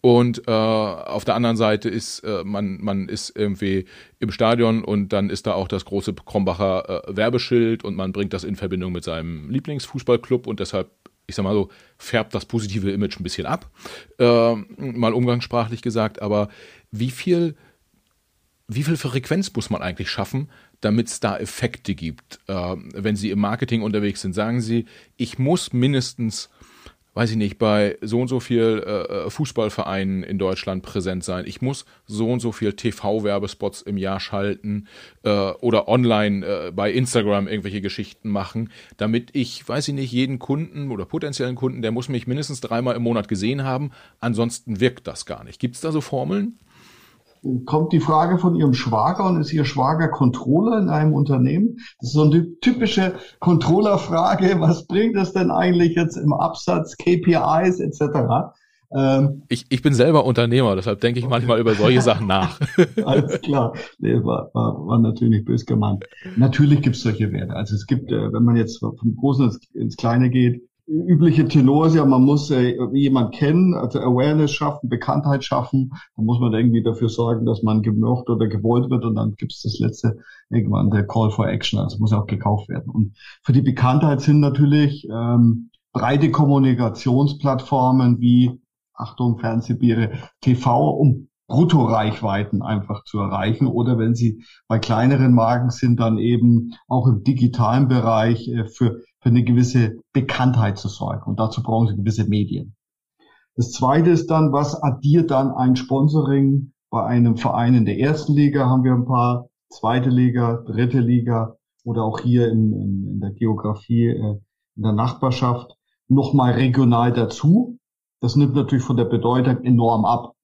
Und äh, auf der anderen Seite ist äh, man man ist irgendwie im Stadion und dann ist da auch das große Krombacher äh, Werbeschild und man bringt das in Verbindung mit seinem Lieblingsfußballclub und deshalb ich sag mal so, färbt das positive Image ein bisschen ab, äh, mal umgangssprachlich gesagt, aber wie viel, wie viel Frequenz muss man eigentlich schaffen, damit es da Effekte gibt? Äh, wenn Sie im Marketing unterwegs sind, sagen Sie, ich muss mindestens weiß ich nicht, bei so und so viel äh, äh, Fußballvereinen in Deutschland präsent sein. Ich muss so und so viel TV-Werbespots im Jahr schalten äh, oder online äh, bei Instagram irgendwelche Geschichten machen, damit ich, weiß ich nicht, jeden Kunden oder potenziellen Kunden, der muss mich mindestens dreimal im Monat gesehen haben. Ansonsten wirkt das gar nicht. Gibt es da so Formeln? Kommt die Frage von Ihrem Schwager und ist Ihr Schwager Controller in einem Unternehmen? Das ist so eine typische Controller-Frage. (laughs) Was bringt es denn eigentlich jetzt im Absatz, KPIs etc.? Ähm, ich, ich bin selber Unternehmer, deshalb denke ich okay. manchmal über solche Sachen nach. (laughs) Alles klar. Nee, war, war, war natürlich bös gemeint. Natürlich gibt es solche Werte. Also es gibt, äh, wenn man jetzt vom Großen ins, ins Kleine geht, übliche Tenor ist ja, man muss äh, jemand kennen, also Awareness schaffen, Bekanntheit schaffen. Da muss man irgendwie dafür sorgen, dass man gemocht oder gewollt wird und dann gibt es das letzte irgendwann der Call for Action. Also muss auch gekauft werden. Und für die Bekanntheit sind natürlich ähm, breite Kommunikationsplattformen wie Achtung, Fernsehbiere, TV, um Bruttoreichweiten einfach zu erreichen oder wenn sie bei kleineren Marken sind, dann eben auch im digitalen Bereich äh, für für eine gewisse Bekanntheit zu sorgen. Und dazu brauchen sie gewisse Medien. Das zweite ist dann, was addiert dann ein Sponsoring bei einem Verein in der ersten Liga? Haben wir ein paar, zweite Liga, dritte Liga oder auch hier in, in, in der Geografie, äh, in der Nachbarschaft nochmal regional dazu. Das nimmt natürlich von der Bedeutung enorm ab.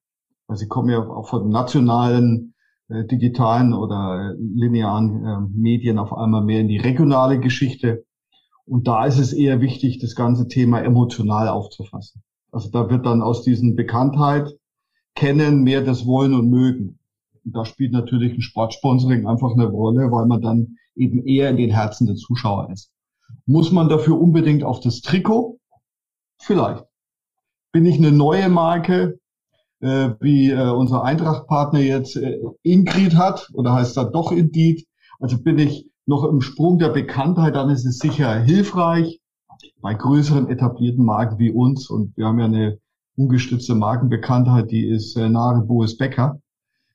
Weil sie kommen ja auch von nationalen, äh, digitalen oder äh, linearen äh, Medien auf einmal mehr in die regionale Geschichte. Und da ist es eher wichtig, das ganze Thema emotional aufzufassen. Also da wird dann aus diesen Bekanntheit kennen mehr das Wollen und Mögen. Und da spielt natürlich ein Sportsponsoring einfach eine Rolle, weil man dann eben eher in den Herzen der Zuschauer ist. Muss man dafür unbedingt auf das Trikot? Vielleicht. Bin ich eine neue Marke, äh, wie äh, unser Eintracht-Partner jetzt äh, Ingrid hat, oder heißt das doch Indeed? Also bin ich noch im Sprung der Bekanntheit, dann ist es sicher hilfreich bei größeren etablierten Marken wie uns. Und wir haben ja eine ungestützte Markenbekanntheit, die ist äh, nahe Boris Becker.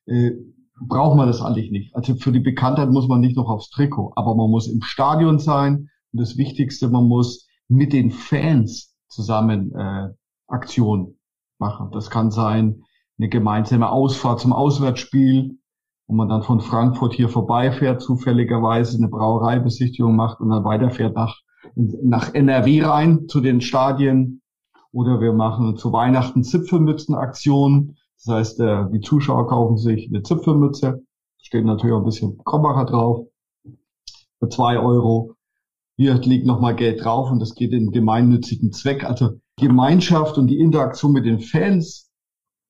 Äh, braucht man das eigentlich nicht. Also für die Bekanntheit muss man nicht noch aufs Trikot, aber man muss im Stadion sein. Und das Wichtigste, man muss mit den Fans zusammen äh, Aktionen machen. Das kann sein eine gemeinsame Ausfahrt zum Auswärtsspiel, wo man dann von Frankfurt hier vorbeifährt, zufälligerweise eine Brauereibesichtigung macht und dann weiterfährt nach, nach NRW rein zu den Stadien. Oder wir machen zu Weihnachten Zipfelmützenaktionen. Das heißt, äh, die Zuschauer kaufen sich eine Zipfelmütze. Steht natürlich auch ein bisschen Krombacher drauf. Für zwei Euro. Hier liegt nochmal Geld drauf und das geht in gemeinnützigen Zweck. Also Gemeinschaft und die Interaktion mit den Fans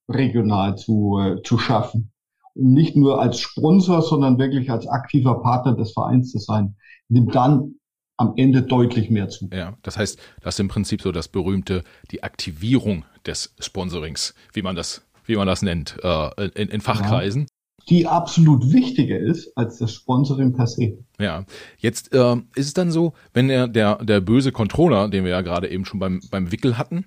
regional zu, äh, zu schaffen nicht nur als Sponsor, sondern wirklich als aktiver Partner des Vereins zu sein, nimmt dann am Ende deutlich mehr zu. Ja, das heißt, das ist im Prinzip so das berühmte, die Aktivierung des Sponsorings, wie man das, wie man das nennt, äh, in, in, Fachkreisen. Ja, die absolut wichtiger ist als das Sponsoring per se. Ja, jetzt äh, ist es dann so, wenn der, der, der böse Controller, den wir ja gerade eben schon beim, beim Wickel hatten,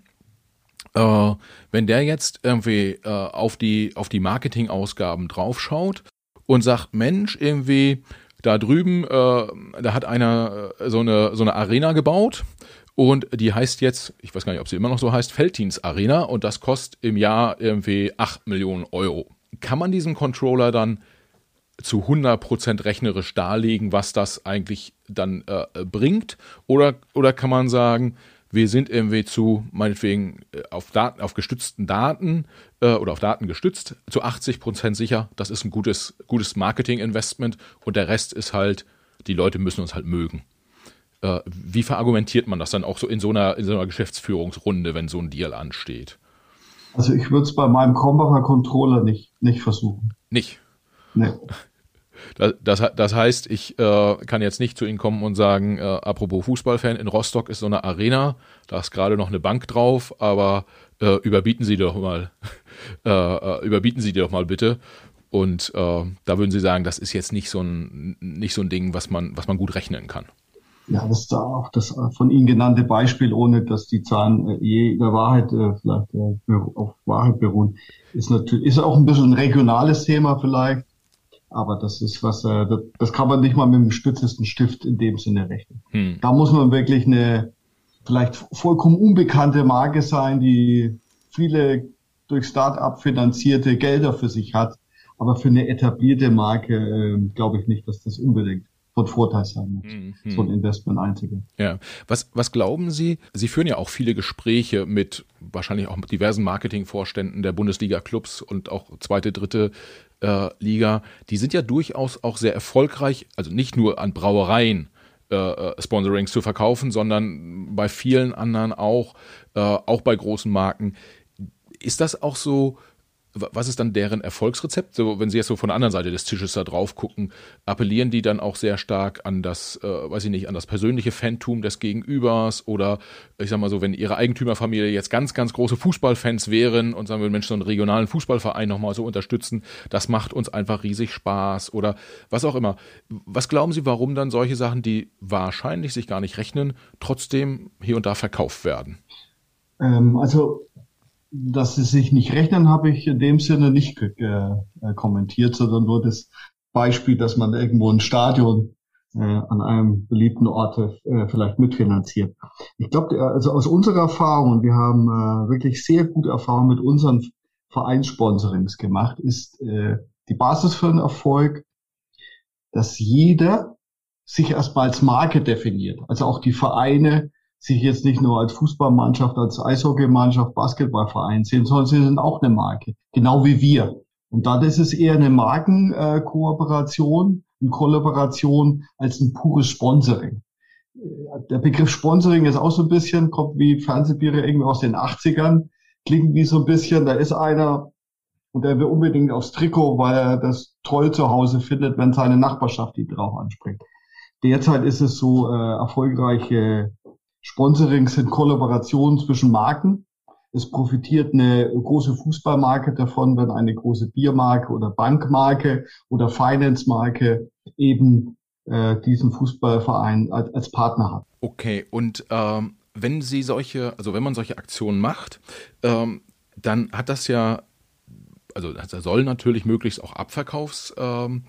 äh, wenn der jetzt irgendwie äh, auf die, auf die Marketingausgaben draufschaut und sagt, Mensch, irgendwie da drüben, äh, da hat einer äh, so eine, so eine Arena gebaut und die heißt jetzt, ich weiß gar nicht, ob sie immer noch so heißt, Felddienst Arena und das kostet im Jahr irgendwie 8 Millionen Euro. Kann man diesen Controller dann zu 100% rechnerisch darlegen, was das eigentlich dann äh, bringt? Oder, oder kann man sagen, wir sind irgendwie zu, meinetwegen, äh, auf Daten, auf gestützten Daten äh, oder auf Daten gestützt, zu 80 Prozent sicher. Das ist ein gutes, gutes Marketing-Investment und der Rest ist halt, die Leute müssen uns halt mögen. Äh, wie verargumentiert man das dann auch so in so einer, in so einer Geschäftsführungsrunde, wenn so ein Deal ansteht? Also ich würde es bei meinem Krombacher Controller nicht, nicht versuchen. Nicht? Nee. Das, das, das heißt, ich äh, kann jetzt nicht zu Ihnen kommen und sagen, äh, apropos Fußballfan, in Rostock ist so eine Arena, da ist gerade noch eine Bank drauf, aber äh, überbieten Sie doch mal, (laughs) äh, äh, überbieten Sie doch mal bitte. Und äh, da würden Sie sagen, das ist jetzt nicht so ein nicht so ein Ding, was man was man gut rechnen kann. Ja, das ist auch das von Ihnen genannte Beispiel, ohne dass die Zahlen je der Wahrheit vielleicht auf Wahrheit beruhen, ist natürlich ist auch ein bisschen ein regionales Thema vielleicht, aber das ist was, äh, das, das kann man nicht mal mit dem spitzesten Stift in dem Sinne rechnen. Hm. Da muss man wirklich eine vielleicht vollkommen unbekannte Marke sein, die viele durch Start-up finanzierte Gelder für sich hat, aber für eine etablierte Marke äh, glaube ich nicht, dass das unbedingt von Vorteil sein muss, mhm. so ein Investment einzugehen. Ja. Was, was glauben Sie? Sie führen ja auch viele Gespräche mit wahrscheinlich auch mit diversen Marketingvorständen der Bundesliga-Clubs und auch zweite, dritte äh, Liga. Die sind ja durchaus auch sehr erfolgreich, also nicht nur an Brauereien, äh, äh Sponsorings zu verkaufen, sondern bei vielen anderen auch, äh, auch bei großen Marken. Ist das auch so, was ist dann deren Erfolgsrezept? So, wenn Sie jetzt so von der anderen Seite des Tisches da drauf gucken, appellieren die dann auch sehr stark an das, äh, weiß ich nicht, an das persönliche Fantum des Gegenübers oder ich sag mal so, wenn Ihre Eigentümerfamilie jetzt ganz, ganz große Fußballfans wären und sagen wir, Mensch, so einen regionalen Fußballverein nochmal so unterstützen, das macht uns einfach riesig Spaß oder was auch immer. Was glauben Sie, warum dann solche Sachen, die wahrscheinlich sich gar nicht rechnen, trotzdem hier und da verkauft werden? Ähm, also dass sie sich nicht rechnen, habe ich in dem Sinne nicht äh, kommentiert, sondern nur das Beispiel, dass man irgendwo ein Stadion äh, an einem beliebten Ort äh, vielleicht mitfinanziert. Ich glaube, also aus unserer Erfahrung, und wir haben äh, wirklich sehr gute Erfahrungen mit unseren Vereinssponsorings gemacht, ist äh, die Basis für einen Erfolg, dass jeder sich erstmal als Marke definiert. Also auch die Vereine sich jetzt nicht nur als Fußballmannschaft, als Eishockeymannschaft, Basketballverein sehen, sondern sie sind auch eine Marke, genau wie wir. Und dann ist es eher eine Markenkooperation, eine Kollaboration als ein pures Sponsoring. Der Begriff Sponsoring ist auch so ein bisschen, kommt wie Fernsehbiere irgendwie aus den 80ern, klingt wie so ein bisschen, da ist einer und der will unbedingt aufs Trikot, weil er das toll zu Hause findet, wenn seine Nachbarschaft ihn drauf anspringt. Derzeit ist es so, äh, erfolgreiche Sponsoring sind Kollaborationen zwischen Marken. Es profitiert eine große Fußballmarke davon, wenn eine große Biermarke oder Bankmarke oder Finance-Marke eben äh, diesen Fußballverein als, als, Partner hat. Okay, und ähm, wenn Sie solche, also wenn man solche Aktionen macht, ähm, dann hat das ja, also da soll natürlich möglichst auch Abverkaufs ähm,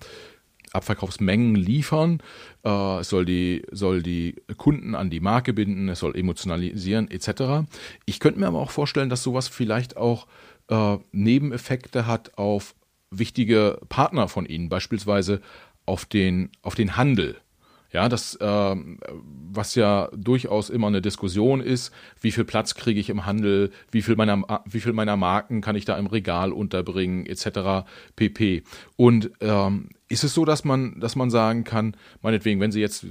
Abverkaufsmengen liefern. Äh, soll die, soll die Kunden an die Marke binden, es soll emotionalisieren etc. Ich könnte mir aber auch vorstellen, dass sowas vielleicht auch äh, Nebeneffekte hat auf wichtige Partner von Ihnen, beispielsweise auf den, auf den Handel. Ja, das, äh, was ja durchaus immer eine Diskussion ist, wie viel Platz kriege ich im Handel, wie viel meiner, wie viel meiner Marken kann ich da im Regal unterbringen, etc. pp. Und ähm, ist es so, dass man, dass man sagen kann, meinetwegen, wenn Sie jetzt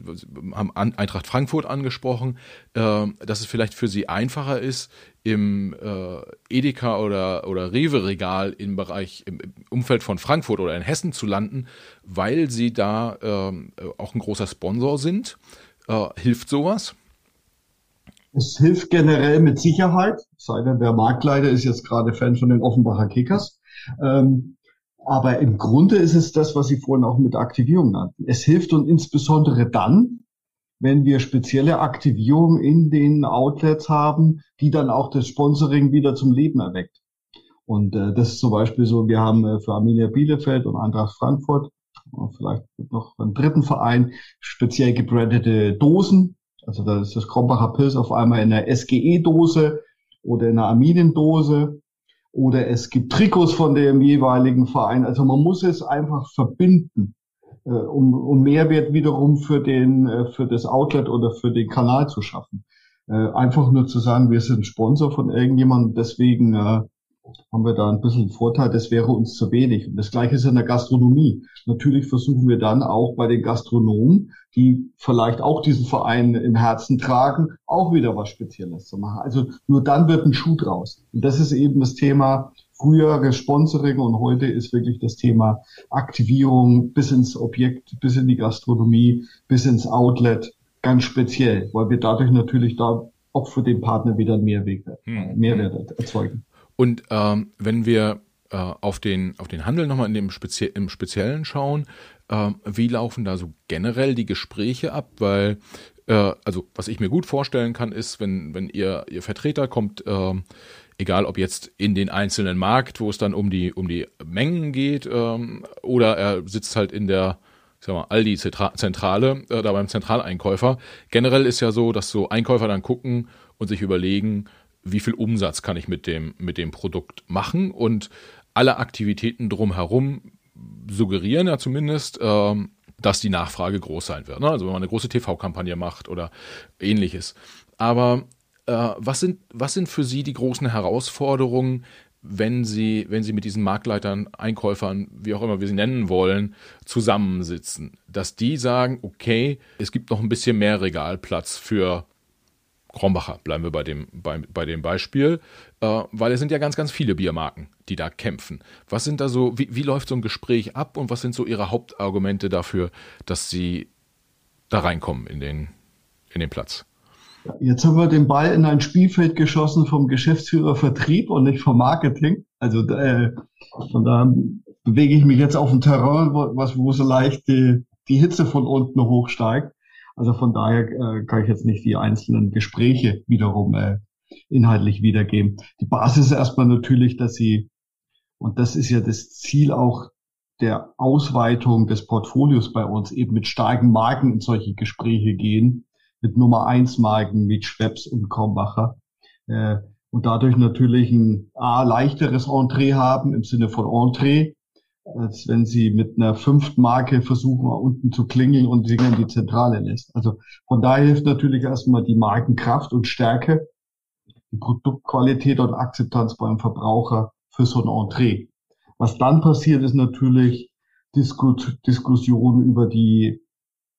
haben Eintracht Frankfurt angesprochen, äh, dass es vielleicht für Sie einfacher ist, im äh, Edeka oder, oder Rewe-Regal im Bereich, im, Umfeld von Frankfurt oder in Hessen zu landen, weil Sie da äh, auch ein großer Sponsor sind? Äh, hilft sowas? Es hilft generell mit Sicherheit, sei denn der Marktleiter ist jetzt gerade Fan von den Offenbacher Kickers. Ähm, aber im Grunde ist es das, was Sie vorhin auch mit Aktivierung nannten. Es hilft uns insbesondere dann, wenn wir spezielle Aktivierungen in den Outlets haben, die dann auch das Sponsoring wieder zum Leben erweckt. Und äh, das ist zum Beispiel so, wir haben äh, für Arminia Bielefeld und Eintracht Frankfurt, vielleicht noch einen dritten Verein, speziell gebrandete Dosen. Also da ist das Krombacher Pilz auf einmal in einer SGE-Dose oder in einer Arminien-Dose oder es gibt Trikots von dem jeweiligen Verein. Also man muss es einfach verbinden, äh, um, um Mehrwert wiederum für den äh, für das Outlet oder für den Kanal zu schaffen. Äh, einfach nur zu sagen, wir sind Sponsor von irgendjemandem, deswegen äh, haben wir da ein bisschen Vorteil, das wäre uns zu wenig. Und das Gleiche ist in der Gastronomie. Natürlich versuchen wir dann auch bei den Gastronomen, die vielleicht auch diesen Verein im Herzen tragen, auch wieder was Spezielles zu machen. Also nur dann wird ein Schuh draus. Und das ist eben das Thema frühere Sponsoring und heute ist wirklich das Thema Aktivierung bis ins Objekt, bis in die Gastronomie, bis ins Outlet ganz speziell, weil wir dadurch natürlich da auch für den Partner wieder einen Mehrwert, hm. Mehrwert erzeugen. Und ähm, wenn wir äh, auf, den, auf den Handel nochmal in dem Spezie im Speziellen schauen, äh, wie laufen da so generell die Gespräche ab? Weil Äh, also was ich mir gut vorstellen kann, ist, wenn, wenn ihr, ihr Vertreter kommt, äh, egal ob jetzt in den einzelnen Markt, wo es dann um die, um die Mengen geht, ähm, oder er sitzt halt in der ich sag mal, Aldi-Zentrale, äh, da beim Zentraleinkäufer. Generell ist ja so, dass so Einkäufer dann gucken und sich überlegen, wie viel Umsatz kann ich mit dem, mit dem Produkt machen und alle Aktivitäten drumherum suggerieren ja zumindest, ähm, dass die Nachfrage groß sein wird. Ne? Also wenn man eine große TV-Kampagne macht oder ähnliches. Aber äh, was, sind, was sind für Sie die großen Herausforderungen, wenn Sie, wenn Sie mit diesen Marktleitern, Einkäufern, wie auch immer wir sie nennen wollen, zusammensitzen? Dass die sagen, okay, es gibt noch ein bisschen mehr Regalplatz für Krombacher, bleiben wir bei dem, bei, bei dem Beispiel, äh, weil es sind ja ganz, ganz viele Biermarken, die da kämpfen. Was sind da so, wie, wie läuft so ein Gespräch ab und was sind so Ihre Hauptargumente dafür, dass Sie da reinkommen in den, in den Platz? Jetzt haben wir den Ball in ein Spielfeld geschossen vom Geschäftsführer Vertrieb und nicht vom Marketing. Also äh, von da bewege ich mich jetzt auf ein Terrain, was, wo so leicht die, die Hitze von unten hochsteigt. Also von daher äh, kann ich jetzt nicht die einzelnen Gespräche wiederum äh, inhaltlich wiedergeben. Die Basis ist erstmal natürlich, dass sie, und das ist ja das Ziel auch der Ausweitung des Portfolios bei uns, eben mit starken Marken in solche Gespräche gehen, mit Nummer eins Marken wie Schweppes und Krombacher. Äh, und dadurch natürlich ein A, leichteres Entree haben im Sinne von Entree, als wenn sie mit einer fünften Marke versuchen, unten zu klingeln und sie in die Zentrale lässt. Also von daher hilft natürlich erstmal die Markenkraft und Stärke, die Produktqualität und Akzeptanz beim Verbraucher für so ein Entree. Was dann passiert, ist natürlich Disku Diskussion über die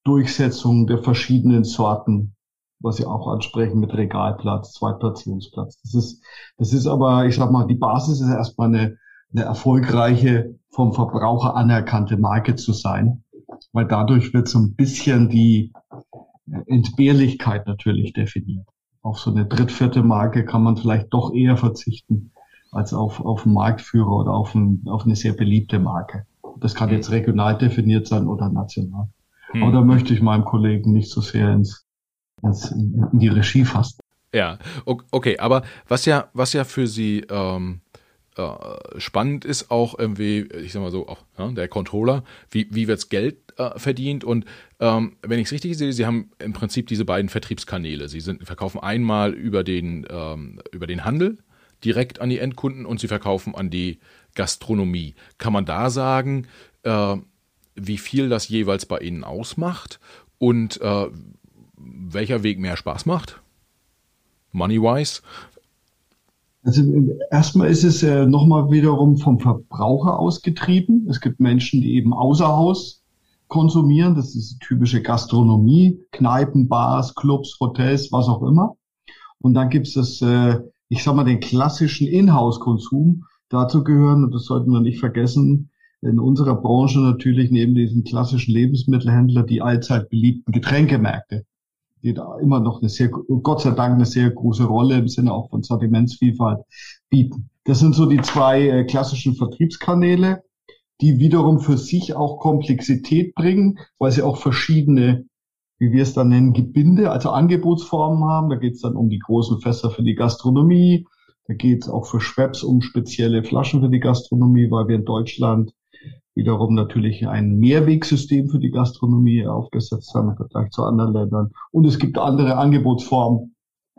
Durchsetzung der verschiedenen Sorten, was Sie auch ansprechen mit Regalplatz, Zweitplatzierungsplatz. Das ist, das ist aber, ich sag mal, die Basis ist erstmal eine, eine erfolgreiche, vom Verbraucher anerkannte Marke zu sein, weil dadurch wird so ein bisschen die Entbehrlichkeit natürlich definiert. Auf so eine drittvierte Marke kann man vielleicht doch eher verzichten als auf, auf einen Marktführer oder auf, ein, auf eine sehr beliebte Marke. Das kann jetzt regional definiert sein oder national. Hm. Aber da möchte ich meinem Kollegen nicht so sehr ins, ins, in die Regie fassen. Ja, okay, aber was ja, was ja für Sie ähm, äh, spannend ist auch irgendwie, ich sag mal so, auch ja, der Controller, wie, wie wirds Geld äh, verdient und ähm, wenn ich es richtig sehe, Sie haben im Prinzip diese beiden Vertriebskanäle. Sie sind, verkaufen einmal über den, ähm, über den Handel direkt an die Endkunden und Sie verkaufen an die Gastronomie. Kann man da sagen, äh, wie viel das jeweils bei Ihnen ausmacht und äh, welcher Weg mehr Spaß macht? Money-wise? Also erstmal ist es äh, nochmal wiederum vom Verbraucher ausgetrieben. Es gibt Menschen, die eben außer Haus konsumieren. Das ist typische Gastronomie, Kneipen, Bars, Clubs, Hotels, was auch immer. Und dann gibt es das, äh, ich sag mal, den klassischen Inhouse-Konsum. Dazu gehören, und das sollten wir nicht vergessen, in unserer Branche natürlich neben diesen klassischen Lebensmittelhändler die allzeit beliebten Getränkemärkte, die da immer noch eine sehr, Gott sei Dank eine sehr große Rolle im Sinne auch von Sortimentsvielfalt bieten. Das sind so die zwei äh, klassischen Vertriebskanäle, die wiederum für sich auch Komplexität bringen, weil sie auch verschiedene, wie wir es dann nennen, Gebinde, also Angebotsformen haben. Da geht es dann um die großen Fässer für die Gastronomie. Da geht es auch für Schweppes um spezielle Flaschen für die Gastronomie, weil wir in Deutschland wiederum natürlich ein Mehrwegsystem für die Gastronomie aufgesetzt haben im Vergleich zu anderen Ländern. Und es gibt andere Angebotsformen,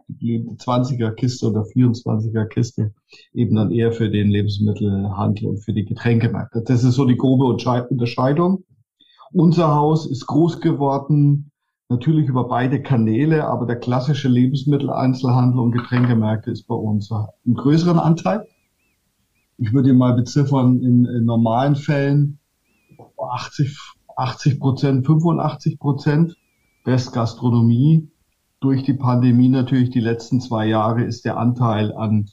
die 20er Kiste oder 24er Kiste, eben dann eher für den Lebensmittelhandel und für die Getränkemärkte. Das ist so die grobe Unterscheidung. Unser Haus ist groß geworden, natürlich über beide Kanäle, aber der klassische Lebensmitteleinzelhandel und Getränkemärkte ist bei uns einen größeren Anteil ich würde mal beziffern, in, in normalen Fällen 80, 80 Prozent, 85 Prozent Restgastronomie. Durch die Pandemie natürlich die letzten zwei Jahre ist der Anteil an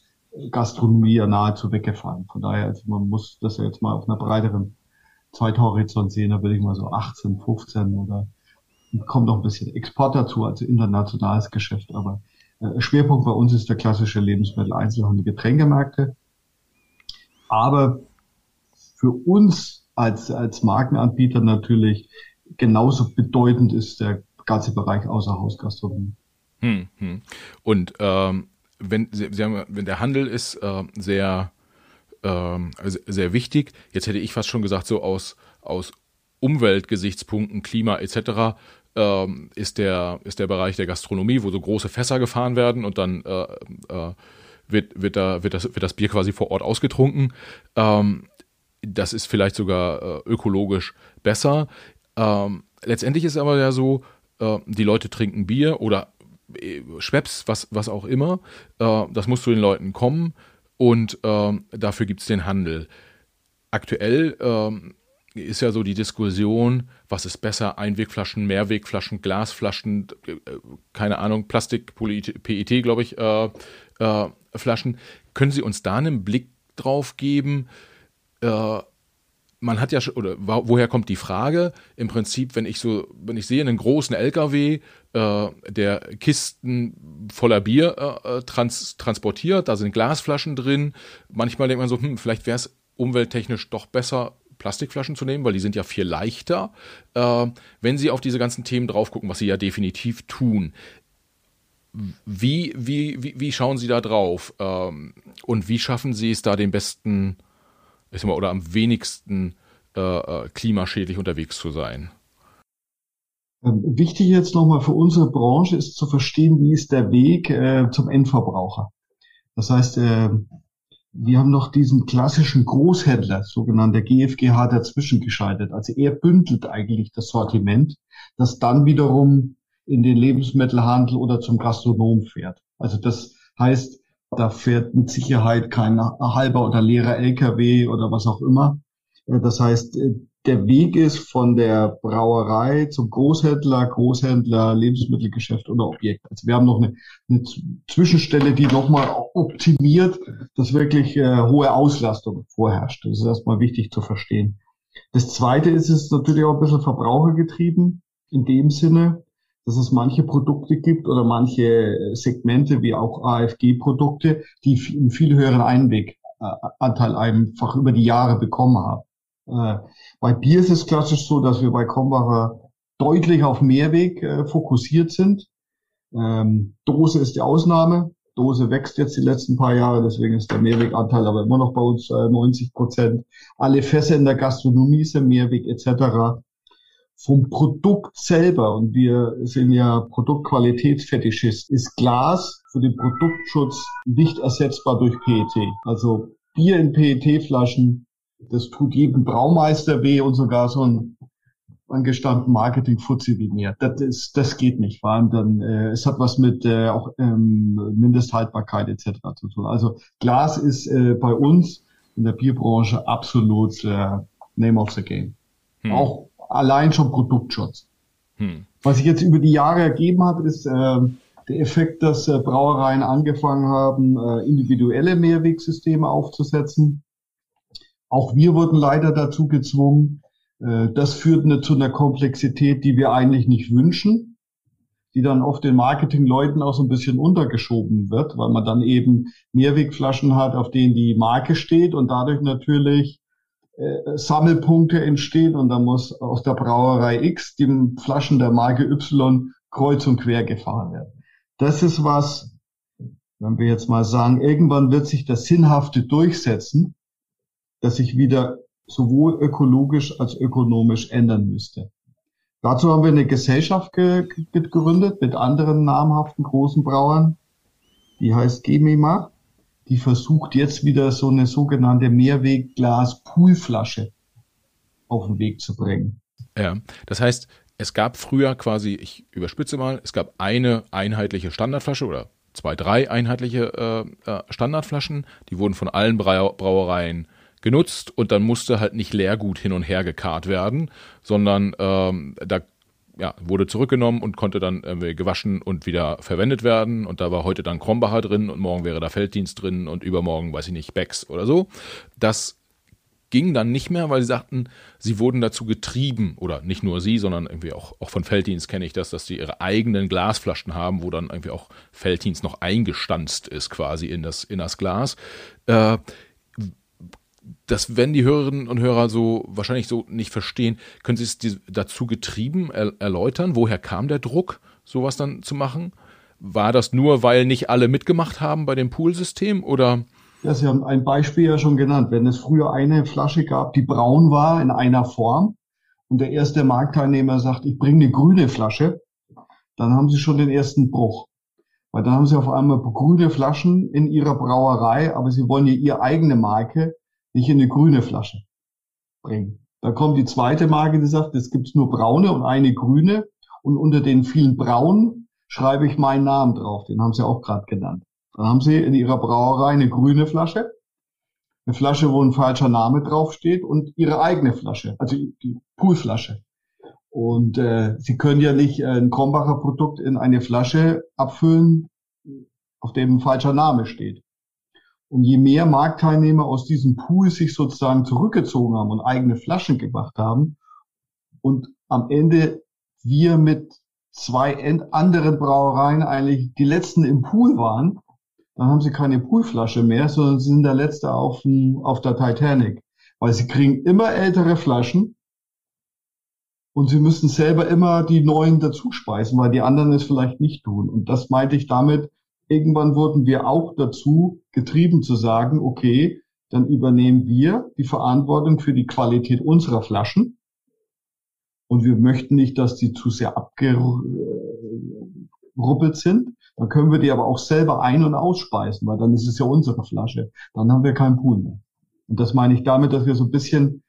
Gastronomie ja nahezu weggefallen. Von daher, also man muss das ja jetzt mal auf einer breiteren Zeithorizont sehen, da würde ich mal so 18, 15 oder kommt noch ein bisschen Export dazu, also internationales Geschäft. Aber äh, Schwerpunkt bei uns ist der klassische Lebensmittel-Einzelhandel, Getränkemärkte. Aber für uns als, als Markenanbieter natürlich genauso bedeutend ist der ganze Bereich Außerhausgastronomie. Hm, hm. Und ähm, wenn, Sie, Sie haben, wenn der Handel ist äh, sehr, äh, sehr wichtig, jetzt hätte ich fast schon gesagt, so aus, aus Umweltgesichtspunkten, Klima etc., ähm, ist, der, ist der Bereich der Gastronomie, wo so große Fässer gefahren werden und dann äh, äh, wird, wird, da, wird, das, wird das Bier quasi vor Ort ausgetrunken. Ähm, das ist vielleicht sogar äh, ökologisch besser. Ähm, letztendlich ist aber ja so, äh, die Leute trinken Bier oder äh, Schweppes, was, was auch immer. Äh, das muss zu den Leuten kommen und ähm, dafür gibt es den Handel. Aktuell ähm, ist ja so die Diskussion, was ist besser, Einwegflaschen, Mehrwegflaschen, Glasflaschen, äh, keine Ahnung, Plastik, PET, glaube ich, äh, äh, Flaschen. Können Sie uns da einen Blick drauf geben? Äh, man hat ja oder woher kommt die Frage? Im Prinzip, wenn ich so, wenn ich sehe einen großen LKW, äh, der Kisten voller Bier äh, trans transportiert, da sind Glasflaschen drin. Manchmal denkt man so, hm, vielleicht wäre es umwelttechnisch doch besser, Plastikflaschen zu nehmen, weil die sind ja viel leichter. Äh, wenn Sie auf diese ganzen Themen drauf gucken, was Sie ja definitiv tun, wie, wie, wie, wie schauen Sie da drauf? Ähm, und wie schaffen Sie es da den besten, ich sag mal, oder am wenigsten äh, äh klimaschädlich unterwegs zu sein? Ähm, wichtig jetzt nochmal für unsere Branche ist zu verstehen, wie ist der Weg äh, zum Endverbraucher. Das heißt, äh, wir haben noch diesen klassischen Großhändler, sogenannter GFGH, dazwischen geschaltet. Also er bündelt eigentlich das Sortiment, das dann wiederum in den Lebensmittelhandel oder zum Gastronom fährt. Also das heißt, da fährt mit Sicherheit kein halber oder leerer LKW oder was auch immer. Äh, das heißt, äh, der Weg ist von der Brauerei zum Großhändler, Großhändler, Lebensmittelgeschäft oder Objekt. Also wir haben noch eine, eine Zwischenstelle, die nochmal optimiert, dass wirklich äh, hohe Auslastung vorherrscht. Das ist erstmal wichtig zu verstehen. Das zweite ist es natürlich auch ein bisschen verbrauchergetrieben, in dem Sinne, dass es manche Produkte gibt oder manche Segmente wie auch AFG-Produkte, die einen viel höheren Einweganteil einfach über die Jahre bekommen haben. Äh, bei Bier ist es klassisch so, dass wir bei Krombacher deutlich auf Mehrweg äh, fokussiert sind. Ähm, Dose ist die Ausnahme. Dose wächst jetzt die letzten paar Jahre, deswegen ist der Mehrweganteil aber immer noch bei uns äh, 90 Prozent. Alle Fässer in der Gastronomie sind Mehrweg etc. Vom Produkt selber, und wir sind ja Produktqualitätsfetischist, ist Glas für den Produktschutz nicht ersetzbar durch PET. Also Bier in PET-Flaschen das tut jedem Braumeister weh und sogar so ein angestandenen Marketing-Fuzzi wie mir. Das, ist, das geht nicht. Vor allem dann, äh, es hat was mit äh, auch ähm, Mindesthaltbarkeit etc. zu tun. Also Glas ist äh, bei uns in der Bierbranche absolut äh, Name of the Game. Hm. Auch allein schon Produktschutz. Hm. Was sich jetzt über die Jahre ergeben hat, ist äh, der Effekt, dass äh, Brauereien angefangen haben, äh, individuelle Mehrwegsysteme aufzusetzen auch wir wurden leider dazu gezwungen. Äh, das führt ne, zu einer Komplexität, die wir eigentlich nicht wünschen, die dann oft den Marketingleuten auch so ein bisschen untergeschoben wird, weil man dann eben Mehrwegflaschen hat, auf denen die Marke steht und dadurch natürlich äh, Sammelpunkte entstehen und dann muss aus der Brauerei X die Flaschen der Marke Y kreuz und quer gefahren werden. Das ist was, wenn wir jetzt mal sagen, irgendwann wird sich das Sinnhafte durchsetzen, das sich wieder sowohl ökologisch als ökonomisch ändern müsste. Dazu haben wir eine Gesellschaft ge gegründet mit anderen namhaften großen Brauern. Die heißt GEMEMA. Die versucht jetzt wieder so eine sogenannte Mehrwegglas-Poolflasche auf den Weg zu bringen. Ja, das heißt, es gab früher quasi, ich überspitze mal, es gab eine einheitliche Standardflasche oder zwei, drei einheitliche äh, äh Standardflaschen. Die wurden von allen Brauereien genutzt und dann musste halt nicht Leergut hin und her gekarrt werden, sondern ähm, da ja, wurde zurückgenommen und konnte dann irgendwie gewaschen und wieder verwendet werden. Und da war heute dann Krombacher drin und morgen wäre da Felddienst drin und übermorgen, weiß ich nicht, Becks oder so. Das ging dann nicht mehr, weil sie sagten, sie wurden dazu getrieben, oder nicht nur sie, sondern irgendwie auch, auch von Felddienst kenne ich das, dass sie ihre eigenen Glasflaschen haben, wo dann irgendwie auch Felddienst noch eingestanzt ist quasi in das, in das Glas. Äh, das werden die Hörerinnen und Hörer so wahrscheinlich so nicht verstehen. Können Sie es dazu getrieben erläutern? Woher kam der Druck, sowas dann zu machen? War das nur, weil nicht alle mitgemacht haben bei dem Poolsystem oder? Ja, Sie haben ein Beispiel ja schon genannt. Wenn es früher eine Flasche gab, die braun war in einer Form und der erste Marktteilnehmer sagt, ich bringe eine grüne Flasche, dann haben Sie schon den ersten Bruch. Weil dann haben Sie auf einmal grüne Flaschen in Ihrer Brauerei, aber Sie wollen ja Ihre eigene Marke nicht in eine grüne Flasche bringen. Da kommt die zweite Marke, die sagt, es gibt nur braune und eine grüne und unter den vielen braunen schreibe ich meinen Namen drauf. Den haben Sie auch gerade genannt. Dann haben Sie in Ihrer Brauerei eine grüne Flasche, eine Flasche, wo ein falscher Name draufsteht und Ihre eigene Flasche, also die Poolflasche. Und äh, Sie können ja nicht äh, ein Krombacher Produkt in eine Flasche abfüllen, auf dem ein falscher Name steht. Und je mehr Marktteilnehmer aus diesem Pool sich sozusagen zurückgezogen haben und eigene Flaschen gemacht haben und am Ende wir mit zwei anderen Brauereien eigentlich die letzten im Pool waren, dann haben sie keine Poolflasche mehr, sondern sie sind der letzte auf, auf der Titanic. Weil sie kriegen immer ältere Flaschen und sie müssen selber immer die neuen dazu speisen, weil die anderen es vielleicht nicht tun. Und das meinte ich damit, irgendwann wurden wir auch dazu getrieben zu sagen, okay, dann übernehmen wir die Verantwortung für die Qualität unserer Flaschen und wir möchten nicht, dass die zu sehr abgeruppelt sind. Dann können wir die aber auch selber ein- und ausspeisen, weil dann ist es ja unsere Flasche. Dann haben wir keinen Pool mehr. Und das meine ich damit, dass wir so ein bisschen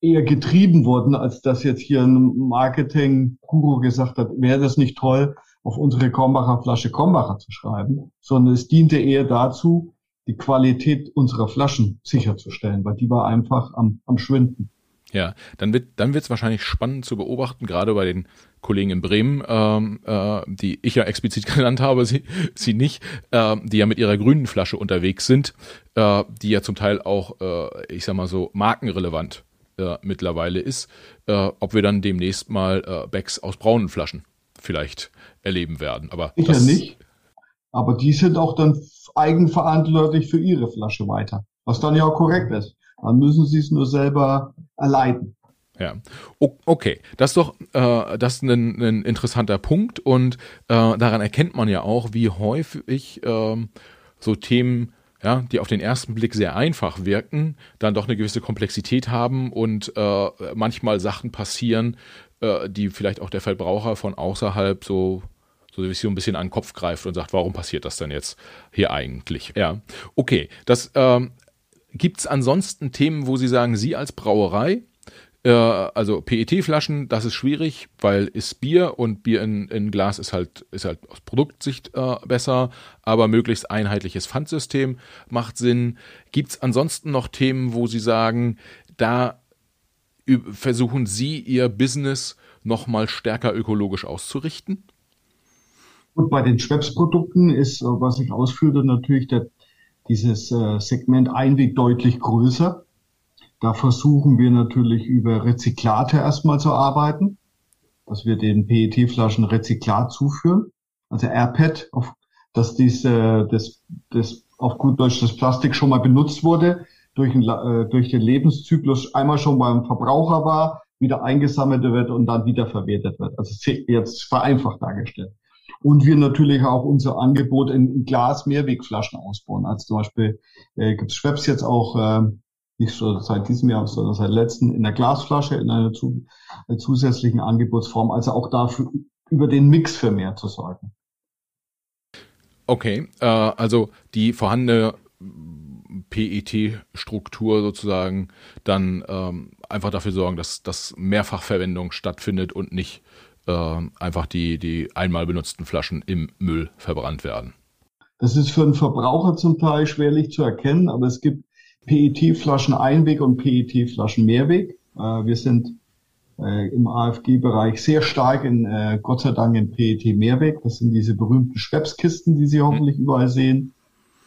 eher getrieben wurden, als dass jetzt hier ein Marketing-Guru gesagt hat, wäre das nicht toll, auf unsere Kombacher Flasche Kombacher zu schreiben, sondern es diente eher dazu, die Qualität unserer Flaschen sicherzustellen, weil die war einfach am, am Schwinden. Ja, dann wird dann wird es wahrscheinlich spannend zu beobachten, gerade bei den Kollegen in Bremen, ähm, äh, die ich ja explizit (laughs) genannt habe, sie, sie nicht, äh, die ja mit ihrer grünen Flasche unterwegs sind, äh, die ja zum Teil auch, äh, ich sag mal so, markenrelevant äh, mittlerweile ist, äh, ob wir dann demnächst mal äh, Bags aus braunen Flaschen vielleicht erleben werden. Aber ich ja nicht. Aber die sind auch dann eigenverantwortlich für ihre Flasche weiter, was dann ja auch korrekt ist. Dann müssen sie es nur selber erleiden. Ja, okay, das ist doch äh, das ist ein, ein interessanter Punkt und äh, daran erkennt man ja auch, wie häufig äh, so Themen, ja, die auf den ersten Blick sehr einfach wirken, dann doch eine gewisse Komplexität haben und äh, manchmal Sachen passieren, äh, die vielleicht auch der Verbraucher von außerhalb so so ein bisschen an den Kopf greift und sagt, warum passiert das denn jetzt hier eigentlich? Ja, okay, das ähm, Gibt es ansonsten Themen, wo Sie sagen, Sie als Brauerei, äh, also PET-Flaschen, das ist schwierig, weil ist Bier und Bier in, in Glas ist halt, ist halt aus Produktsicht äh, besser, aber möglichst einheitliches Pfandsystem macht Sinn. Gibt es ansonsten noch Themen, wo Sie sagen, da versuchen Sie Ihr Business nochmal stärker ökologisch auszurichten? Und bei den Schweppes-Produkten ist, was ich ausführte, natürlich der dieses äh, Segment Einweg deutlich größer. Da versuchen wir natürlich über Rezyklate erstmal zu arbeiten, dass wir den PET-Flaschen Rezyklat zuführen, also RPET, auf, dass diese, das, das auf gut Deutsch das Plastik schon mal benutzt wurde, durch, ein, äh, durch den Lebenszyklus einmal schon beim Verbraucher war, wieder eingesammelt wird und dann wieder verwertet wird. Also jetzt vereinfacht dargestellt. Und wir natürlich auch unser Angebot in Glas-Mehrwegflaschen ausbauen. Also zum Beispiel äh, gibt es Schweppes jetzt auch äh, nicht so seit diesem Jahr, sondern seit letzten in der Glasflasche in einer zu, äh, zusätzlichen Angebotsform. Also auch dafür über den Mix für mehr zu sorgen. Okay, äh, also die vorhandene PET-Struktur sozusagen dann ähm, einfach dafür sorgen, dass, dass Mehrfachverwendung stattfindet und nicht äh, einfach die, die einmal benutzten Flaschen im Müll verbrannt werden. Das ist für einen Verbraucher zum Teil schwerlich zu erkennen, aber es gibt PET-Flaschen Einweg und PET-Flaschen Mehrweg. Äh, wir sind äh, im AFG-Bereich sehr stark in, äh, Gott sei Dank, in PET Mehrweg. Das sind diese berühmten Schwepps-Kisten, die Sie hoffentlich überall sehen.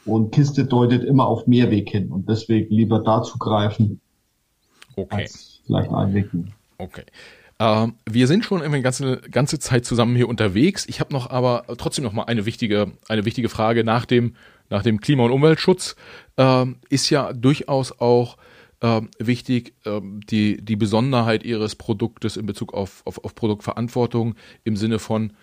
Und Kiste deutet immer auf Mehrweg hin und deswegen lieber dazu greifen. Okay. Als vielleicht Einweg. Okay. Ähm, wir sind schon eine ganze, ganze Zeit zusammen hier unterwegs. Ich habe noch aber trotzdem noch mal eine wichtige, eine wichtige Frage nach dem, nach dem Klima- und Umweltschutz. Ähm, ist ja durchaus auch äh, wichtig, äh, die, die Besonderheit ihres Produktes in Bezug auf, auf, auf Produktverantwortung im Sinne von,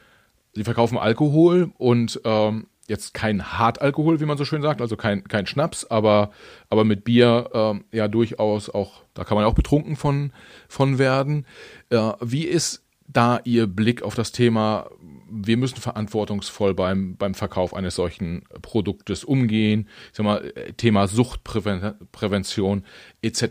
sie verkaufen Alkohol und ähm, jetzt kein Hartalkohol, wie man so schön sagt, also kein, kein Schnaps, aber, aber mit Bier ähm, ja durchaus auch, da kann man auch betrunken von, von werden. Äh, wie ist da Ihr Blick auf das Thema, wir müssen verantwortungsvoll beim, beim Verkauf eines solchen Produktes umgehen, ich sag mal, Thema Suchtprävention etc.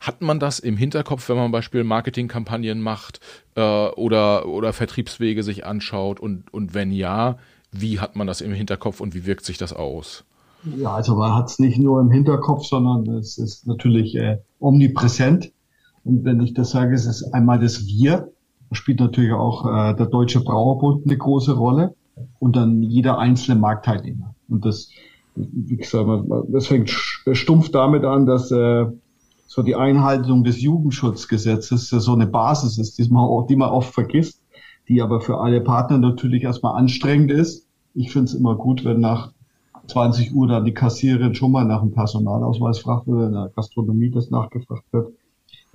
Hat man das im Hinterkopf, wenn man Beispiel Marketingkampagnen macht äh, oder, oder Vertriebswege sich anschaut und, und wenn ja, wie hat man das im Hinterkopf und wie wirkt sich das aus? Ja, also man hat es nicht nur im Hinterkopf, sondern es ist natürlich äh, omnipräsent. Und wenn ich das sage, es ist einmal das Wir, da spielt natürlich auch äh, der Deutsche Brauerbund eine große Rolle und dann jeder einzelne Marktteilnehmer. Und das, wie gesagt, das fängt stumpf damit an, dass äh, so die Einhaltung des Jugendschutzgesetzes so eine Basis ist, die man, die man oft vergisst, die aber für alle Partner natürlich erstmal anstrengend ist. Ich finde es immer gut, wenn nach 20 Uhr dann die Kassiererin schon mal nach dem Personalausweis fragt oder in der Gastronomie das nachgefragt wird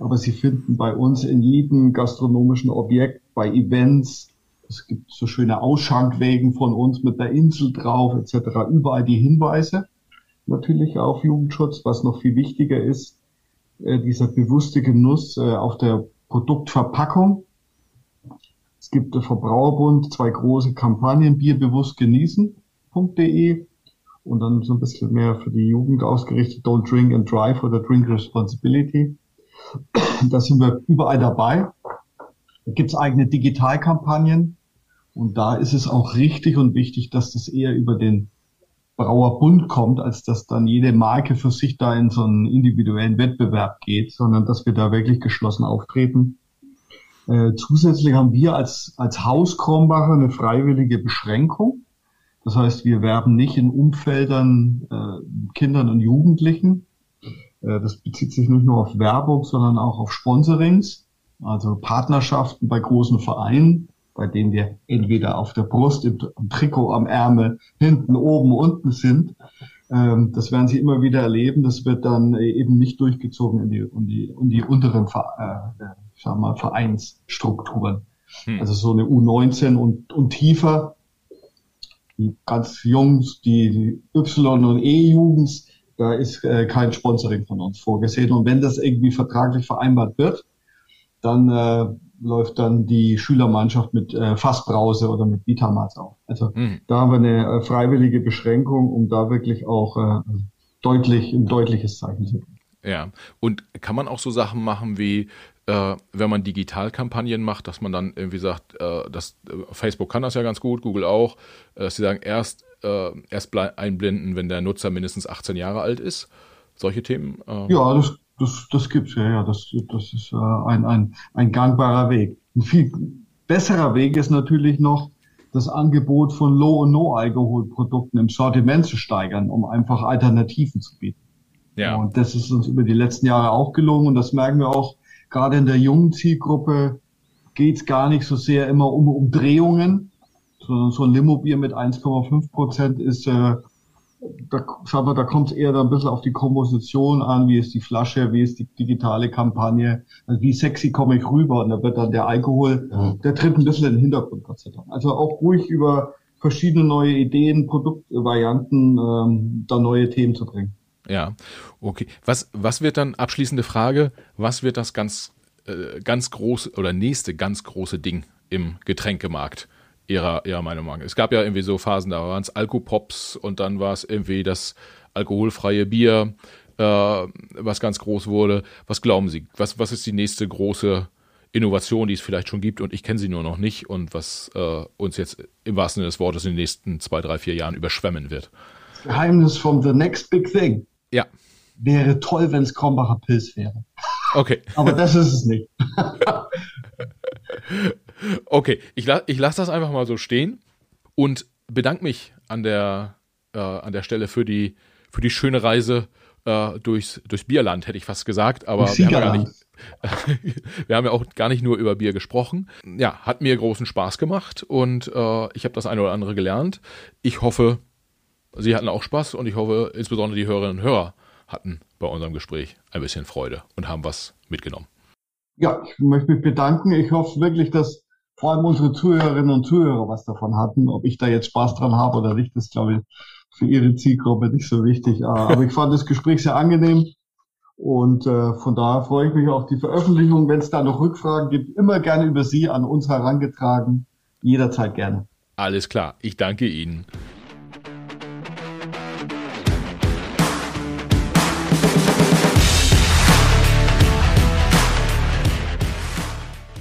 aber Sie finden bei uns in jedem gastronomischen Objekt, bei Events, es gibt so schöne Ausschankwegen von uns mit der Insel drauf etc. Überall die Hinweise natürlich auf Jugendschutz. Was noch viel wichtiger ist, äh, dieser bewusste Genuss äh, auf der Produktverpackung. Es gibt der Verbraucherbund zwei große Kampagnen, Bier bewusst genießen.de und dann so ein bisschen mehr für die Jugend ausgerichtet, Don't Drink and Drive oder Drink Responsibility. Da sind wir überall dabei. Da gibt es eigene Digitalkampagnen. Und da ist es auch richtig und wichtig, dass das eher über den Brauerbund kommt, als dass dann jede Marke für sich da in so einen individuellen Wettbewerb geht, sondern dass wir da wirklich geschlossen auftreten. Äh, zusätzlich haben wir als, als Haus Krombacher eine freiwillige Beschränkung. Das heißt, wir werben nicht in Umfeldern äh, Kindern und Jugendlichen, äh, das bezieht sich nicht nur auf Werbung, sondern auch auf Sponsorings, also Partnerschaften bei großen Vereinen, bei denen wir entweder auf der Brust, im, Trikot, am Ärmel, hinten, oben, unten sind. Ähm, das werden Sie immer wieder erleben. Das wird dann eben nicht durchgezogen in die, in die, in die unteren äh, sagen wir, Vereinsstrukturen. Hm. Also so eine U19 und, und tiefer. Die ganz Jungs, die, die Y- und E-Jugends, da ist äh, kein Sponsoring von uns vorgesehen. Und wenn das irgendwie vertraglich vereinbart wird, dann äh, läuft dann die Schülermannschaft mit äh, Fassbrause oder mit Vitamas auf. Also mhm. da haben wir eine äh, freiwillige Beschränkung, um da wirklich auch äh, deutlich ein deutliches Zeichen zu bringen. Ja, und kann man auch so Sachen machen wie, äh, wenn man Digitalkampagnen macht, dass man dann irgendwie sagt, äh, dass äh, Facebook kann das ja ganz gut, Google auch, äh, dass sie sagen, erst äh, erst einblenden, wenn der Nutzer mindestens 18 Jahre alt ist. Solche Themen? Äh ja, das, das, das gibt's ja, ja. Das, das ist ein, ein, ein gangbarer Weg. Ein viel besserer Weg ist natürlich noch, das Angebot von Low- und No-Alkohol-Produkten im Sortiment zu steigern, um einfach Alternativen zu bieten. Ja. Und das ist uns über die letzten Jahre auch gelungen und das merken wir auch, gerade in der jungen Zielgruppe geht's gar nicht so sehr immer um Umdrehungen, so, so ein Limo-Bier mit 1,5 Prozent ist, äh, da, sagen wir, da kommt es eher ein bisschen auf die Komposition an, wie ist die Flasche, wie ist die digitale Kampagne, also wie sexy komme ich rüber und da wird dann der Alkohol, mhm. der tritt ein bisschen in den Hintergrund, Gott sei Dank. Also auch ruhig über verschiedene neue Ideen, Produktvarianten, ähm, da neue Themen zu bringen. Ja, okay. Was, was wird dann, abschließende Frage, was wird das ganz, äh, ganz große oder nächste ganz große Ding im Getränkemarkt? ihrer, ihrer Meinung nach. Es gab ja irgendwie so Phasen, da waren es Alkopops und dann war es irgendwie das alkoholfreie Bier, äh, was ganz groß wurde. Was glauben Sie? Was, was ist die nächste große Innovation, die es vielleicht schon gibt und ich kenne sie nur noch nicht und was äh, uns jetzt im wahrsten Sinne des Wortes in den nächsten zwei, drei, vier Jahren überschwemmen wird? Das Geheimnis vom The Next Big Thing. Ja. Wäre toll, wenn es Krombacher Pilz wäre. Okay. (laughs) Aber das ist es nicht. (laughs) Okay, ich, la ich lasse das einfach mal so stehen und bedanke mich an der, äh, an der Stelle für die, für die schöne Reise äh, durchs, durchs Bierland, hätte ich fast gesagt. Aber wir haben, ja gar nicht, (laughs) wir haben ja auch gar nicht nur über Bier gesprochen. Ja, hat mir großen Spaß gemacht und äh, ich habe das eine oder andere gelernt. Ich hoffe, Sie hatten auch Spaß und ich hoffe, insbesondere die Hörerinnen und Hörer hatten bei unserem Gespräch ein bisschen Freude und haben was mitgenommen. Ja, ich möchte mich bedanken. Ich hoffe wirklich, dass vor allem unsere Zuhörerinnen und Zuhörer was davon hatten. Ob ich da jetzt Spaß dran habe oder nicht, ist, glaube ich, für Ihre Zielgruppe nicht so wichtig. Aber ich fand das Gespräch sehr angenehm. Und äh, von daher freue ich mich auf die Veröffentlichung. Wenn es da noch Rückfragen gibt, immer gerne über Sie an uns herangetragen. Jederzeit gerne. Alles klar. Ich danke Ihnen.